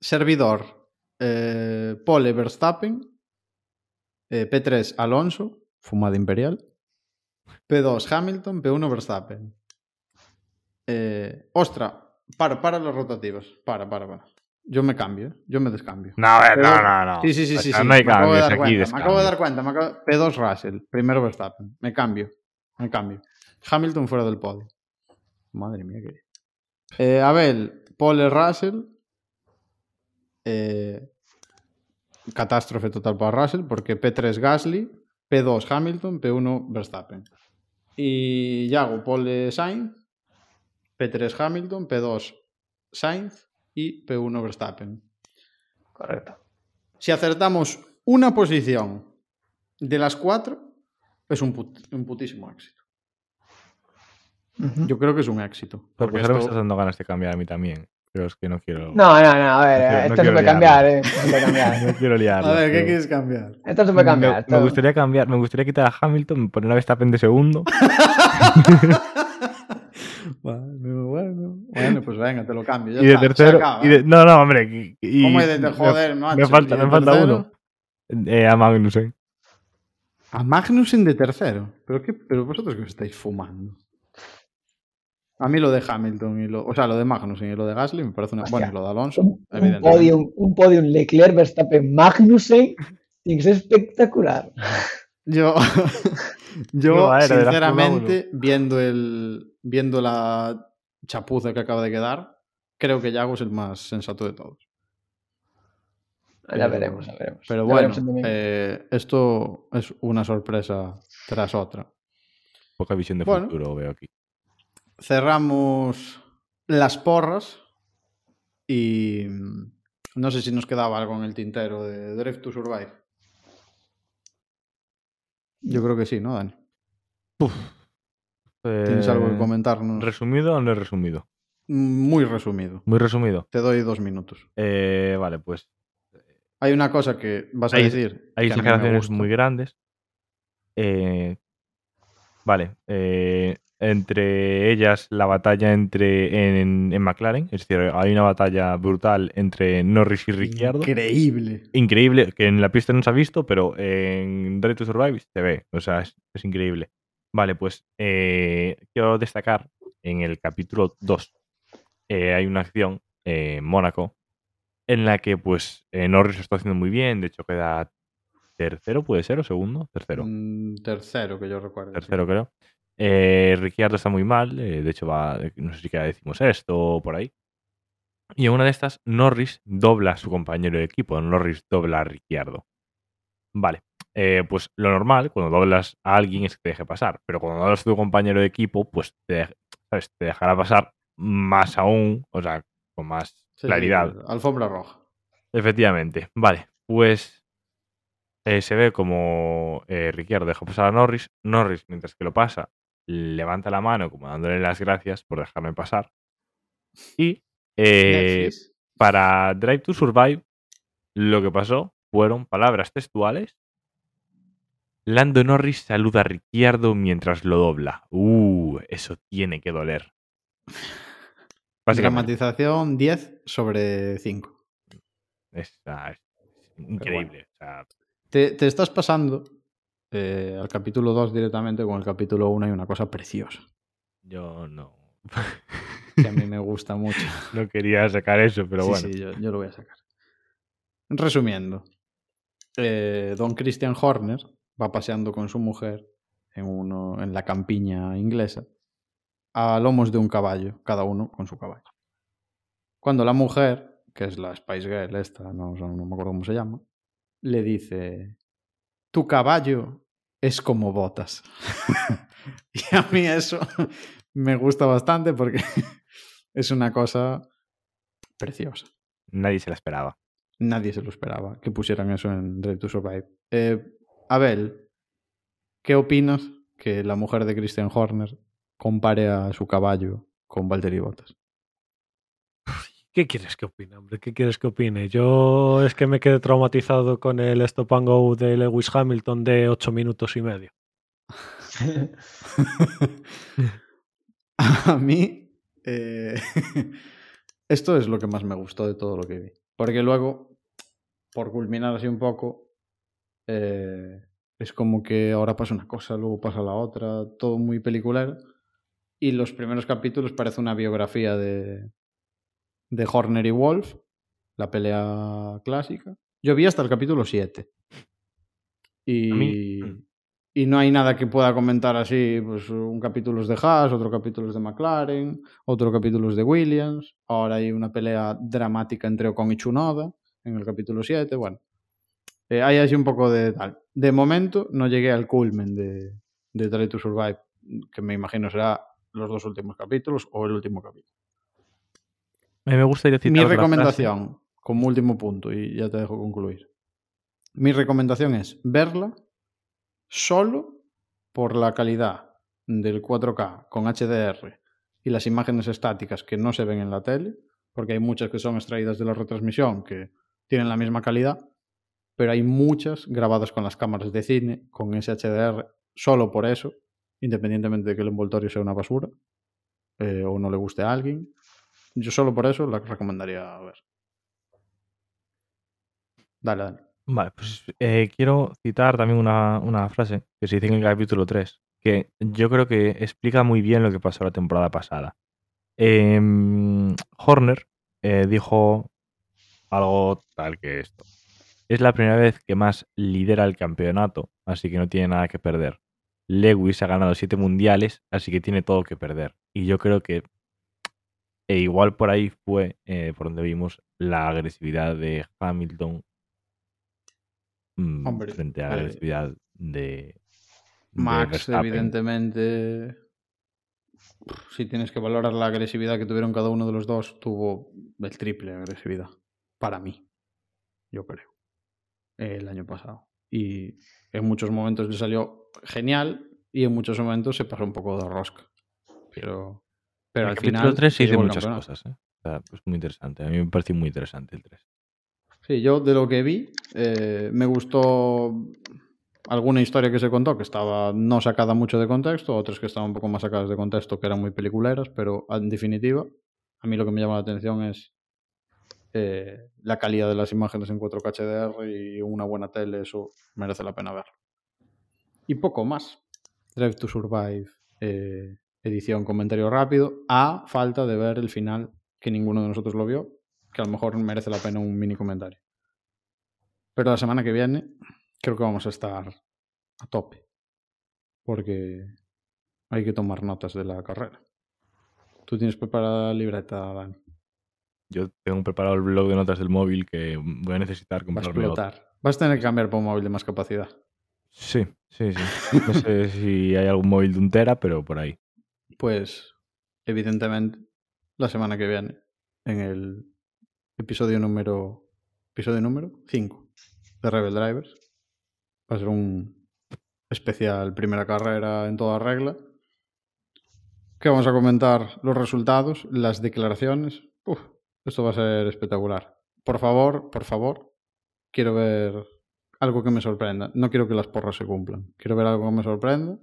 Servidor. eh, Pole Verstappen. eh, P3 Alonso. Fumada Imperial. P2 Hamilton, P1 Verstappen. Ostra, para, para los rotativos. Para, para, para. Yo me cambio, ¿eh? yo me descambio. No, Pero- no, no, no. Sí, sí, sí, sí. sea, sí. No hay me acabo de dar aquí. cuenta, me acabo de dar cuenta. me acabo- P2 Russell, primero Verstappen. Me cambio, me cambio. Hamilton fuera del podio. Madre mía, que. Eh, Abel, Pole Russell. Eh, catástrofe total para Russell porque P3 Gasly, P2 Hamilton, P1 Verstappen. Y Yago, Pole Sainz, P3 Hamilton, P2 Sainz y P1 Verstappen. Correcto. Si acertamos una posición de las cuatro, es un, put- un putísimo éxito. Yo creo que es un éxito. Porque Porque ahora me esto- estás dando ganas de cambiar a mí también. Pero es que no quiero. No, no, no, a ver, *laughs* No quiero- no esto se quiero puede cambiar, ¿eh? Esto se puede cambiar. *laughs* No quiero liarla. A ver, ¿qué pero- quieres cambiar? Esto se puede cambiar. Me, esto- me gustaría cambiar, me gustaría quitar a Hamilton, poner a Verstappen de segundo. *laughs* Bueno, bueno. Bueno, pues venga, te lo cambio. ya y de está, tercero. acaba. Y de- no, no, hombre. y- ¿Cómo es de me- joder, macho? Me falta, ¿Y me falta uno. Eh, a Magnussen. A Magnussen de tercero. ¿Pero, qué, pero vosotros que os estáis fumando. A mí lo de Hamilton y lo. O sea, lo de Magnussen y lo de Gasly me parece una. Hostia. Bueno, y lo de Alonso, un, un evidentemente. podium, un podium Leclerc, Verstappen, Magnussen, tiene que ser espectacular. Yo, *laughs* yo era sinceramente, viendo, el, viendo la chapuza que acaba de quedar, creo que Yago es el más sensato de todos. Ya Pero- veremos, ya veremos. Pero Ya bueno, veremos eh, esto es una sorpresa tras otra. Poca visión de Bueno. futuro veo aquí. Cerramos las porras y mm, no sé si nos quedaba algo en el tintero de Drive to Survive. Yo creo que sí, ¿no, Dani? ¿Tienes algo que Eh, comentarnos? ¿Resumido o no es resumido? Muy resumido. Muy resumido. Te doy dos minutos. Eh, vale, pues Hay una cosa que vas a decir. hay exageraciones muy grandes. Eh, vale. eh, entre ellas, la batalla entre en, en McLaren. Es decir, hay una batalla brutal entre Norris y Ricciardo. Increíble. Increíble, que en la pista no se ha visto, pero en Drive to Survive se ve. O sea, es, es increíble. Vale, pues eh, quiero destacar en el capítulo 2 eh, hay una acción eh, en Mónaco en la que pues eh, Norris lo está haciendo muy bien, de hecho queda tercero, puede ser, o segundo, tercero, Mm, tercero, que yo recuerdo. sí. tercero creo. Eh, Ricciardo está muy mal, eh, de hecho va, no sé si queda decimos esto o por ahí. Y en una de estas, Norris dobla a su compañero de equipo, Norris dobla a Ricciardo. Vale, eh, pues lo normal, cuando doblas a alguien es que te deje pasar, pero cuando doblas a tu compañero de equipo, pues te, dej- ¿sabes? te dejará pasar más aún, o sea, con más Sí, sí, claridad. alfombra roja. Efectivamente. Vale, pues eh, se ve como eh, Ricciardo deja pasar a Norris. Norris, mientras que lo pasa, levanta la mano como dándole las gracias por dejarme pasar. Y eh, para Drive to Survive, lo que pasó fueron palabras textuales. Lando Norris saluda a Ricciardo mientras lo dobla. Uh, eso tiene que doler. Dramatización 10 sobre 5. Es, es increíble. o sea, Te, te estás pasando eh, al capítulo 2 directamente con el capítulo 1 hay una cosa preciosa yo no. que a mí *laughs* me gusta mucho. No quería sacar eso, pero sí, bueno. sí, yo, yo lo voy a sacar. Resumiendo, eh, don Christian Horner va paseando con su mujer en, uno, en la campiña inglesa a lomos de un caballo, cada uno con su caballo. Cuando la mujer, que es la Spice Girl esta, no, no me acuerdo cómo se llama, le dice, tu caballo es como botas. *laughs* y a mí eso *laughs* me gusta bastante porque *laughs* es una cosa preciosa. Nadie se la esperaba. Nadie se lo esperaba que pusieran eso en Drive to Survive. Eh, Abel, ¿qué opinas que la mujer de Christian Horner compare a su caballo con Valtteri Bottas? ¿Qué quieres que opine, hombre? ¿Qué quieres que opine? Yo es que me quedé traumatizado con el Stop and Go de Lewis Hamilton de 8 minutos y medio. *laughs* a mí, eh, *laughs* esto es lo que más me gustó de todo lo que vi. Porque luego, por culminar así un poco, eh, Es como que ahora pasa una cosa, luego pasa la otra, todo muy peliculero. Y los primeros capítulos parece una biografía de, de Horner y Wolf, la pelea clásica. Yo vi hasta el capítulo 7. Y, mm. y no hay nada que pueda comentar así, pues un capítulo es de Haas, otro capítulo es de McLaren, otro capítulo es de Williams. Ahora hay una pelea dramática entre Ocon y Chunoda en el capítulo 7. Bueno, eh, hay así un poco de tal. De momento no llegué al culmen de, de Try to Survive, que me imagino será los dos últimos capítulos o el último capítulo. A mí me gustaría citar Mi recomendación, como último punto, y ya te dejo concluir. Mi recomendación es verla solo por la calidad del 4K con HDR y las imágenes estáticas que no se ven en la tele, porque hay muchas que son extraídas de la retransmisión que tienen la misma calidad, pero hay muchas grabadas con las cámaras de cine, con ese HDR, solo por eso, independientemente de que el envoltorio sea una basura eh, o no le guste a alguien. Yo solo por eso la recomendaría ver. Dale, dale. Vale, pues eh, quiero citar también una, una frase que se dice en el capítulo 3, que yo creo que explica muy bien lo que pasó la temporada pasada. Em, Horner eh, dijo algo tal que esto. Es la primera vez que más lidera el campeonato, así que no tiene nada que perder. Lewis ha ganado siete mundiales, así que tiene todo que perder. Y yo creo que e igual por ahí fue eh, por donde vimos la agresividad de Hamilton mm, Hombre, frente a la eh, agresividad de, Max, evidentemente, si tienes que valorar la agresividad que tuvieron cada uno de los dos, tuvo el triple de agresividad. Para mí, yo creo, el año pasado. Y en muchos momentos le salió genial y en muchos momentos se pasó un poco de rosca. Pero, pero el al capítulo final. 3 se sí dice muchas campeonato. cosas. ¿eh? O sea, es muy interesante. A mí me pareció muy interesante el 3. Sí, yo de lo que vi, eh, me gustó alguna historia que se contó que estaba no sacada mucho de contexto, otras que estaban un poco más sacadas de contexto, que eran muy peliculeras, pero en definitiva, a mí lo que me llama la atención es eh, la calidad de las imágenes en 4K HDR y una buena tele, eso merece la pena verlo. Y poco más. Drive to Survive, eh, edición comentario rápido, a falta de ver el final, que ninguno de nosotros lo vio, que a lo mejor merece la pena un mini comentario. Pero la semana que viene creo que vamos a estar a tope. Porque hay que tomar notas de la carrera. ¿Tú tienes preparada la libreta, Dani? Yo tengo preparado el blog de notas del móvil que voy a necesitar a comprarme otro. explotar. Vas a tener que cambiar por un móvil de más capacidad. Sí, sí, sí. No sé *laughs* si hay algún móvil de un tera, pero por ahí. Pues, evidentemente, la semana que viene, en el episodio número. Episodio número 5 de Rebel Drivers. Va a ser un especial primera carrera en toda regla. Que vamos a comentar los resultados, las declaraciones. Uf, esto va a ser espectacular. Por favor, por favor, quiero ver algo que me sorprenda. No quiero que las porras se cumplan. Quiero ver algo que me sorprenda.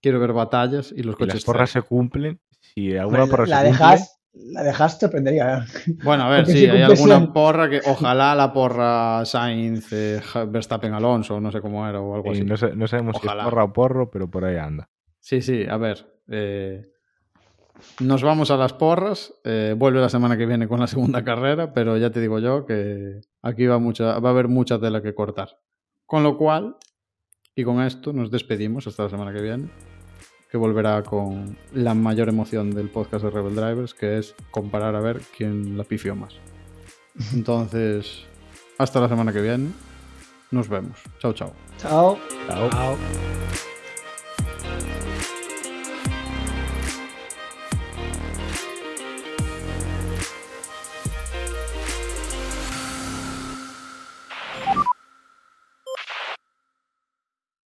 Quiero ver batallas y los Y coches. las porras se cumplen. Si alguna porra la se cumple, dejas, la dejas sorprendería. Bueno, a ver, sí, si hay alguna porra que ojalá la porra Sainz, eh, Verstappen Alonso, no sé cómo era o algo y así. no, sé- no sabemos Ojalá. si es porra o porro, pero por ahí anda. Sí, sí, a ver. eh, nos vamos a las porras. eh, vuelve la semana que viene con la segunda *laughs* carrera, pero ya te digo yo que aquí va, mucha, va a haber mucha tela que cortar. Con lo cual, y con esto nos despedimos hasta la semana que viene, que volverá con la mayor emoción del podcast de Rebel Drivers, que es comparar a ver quién la pifió más. Entonces, hasta la semana que viene. Nos vemos. Chao, chao. Chao. Chao. Chao.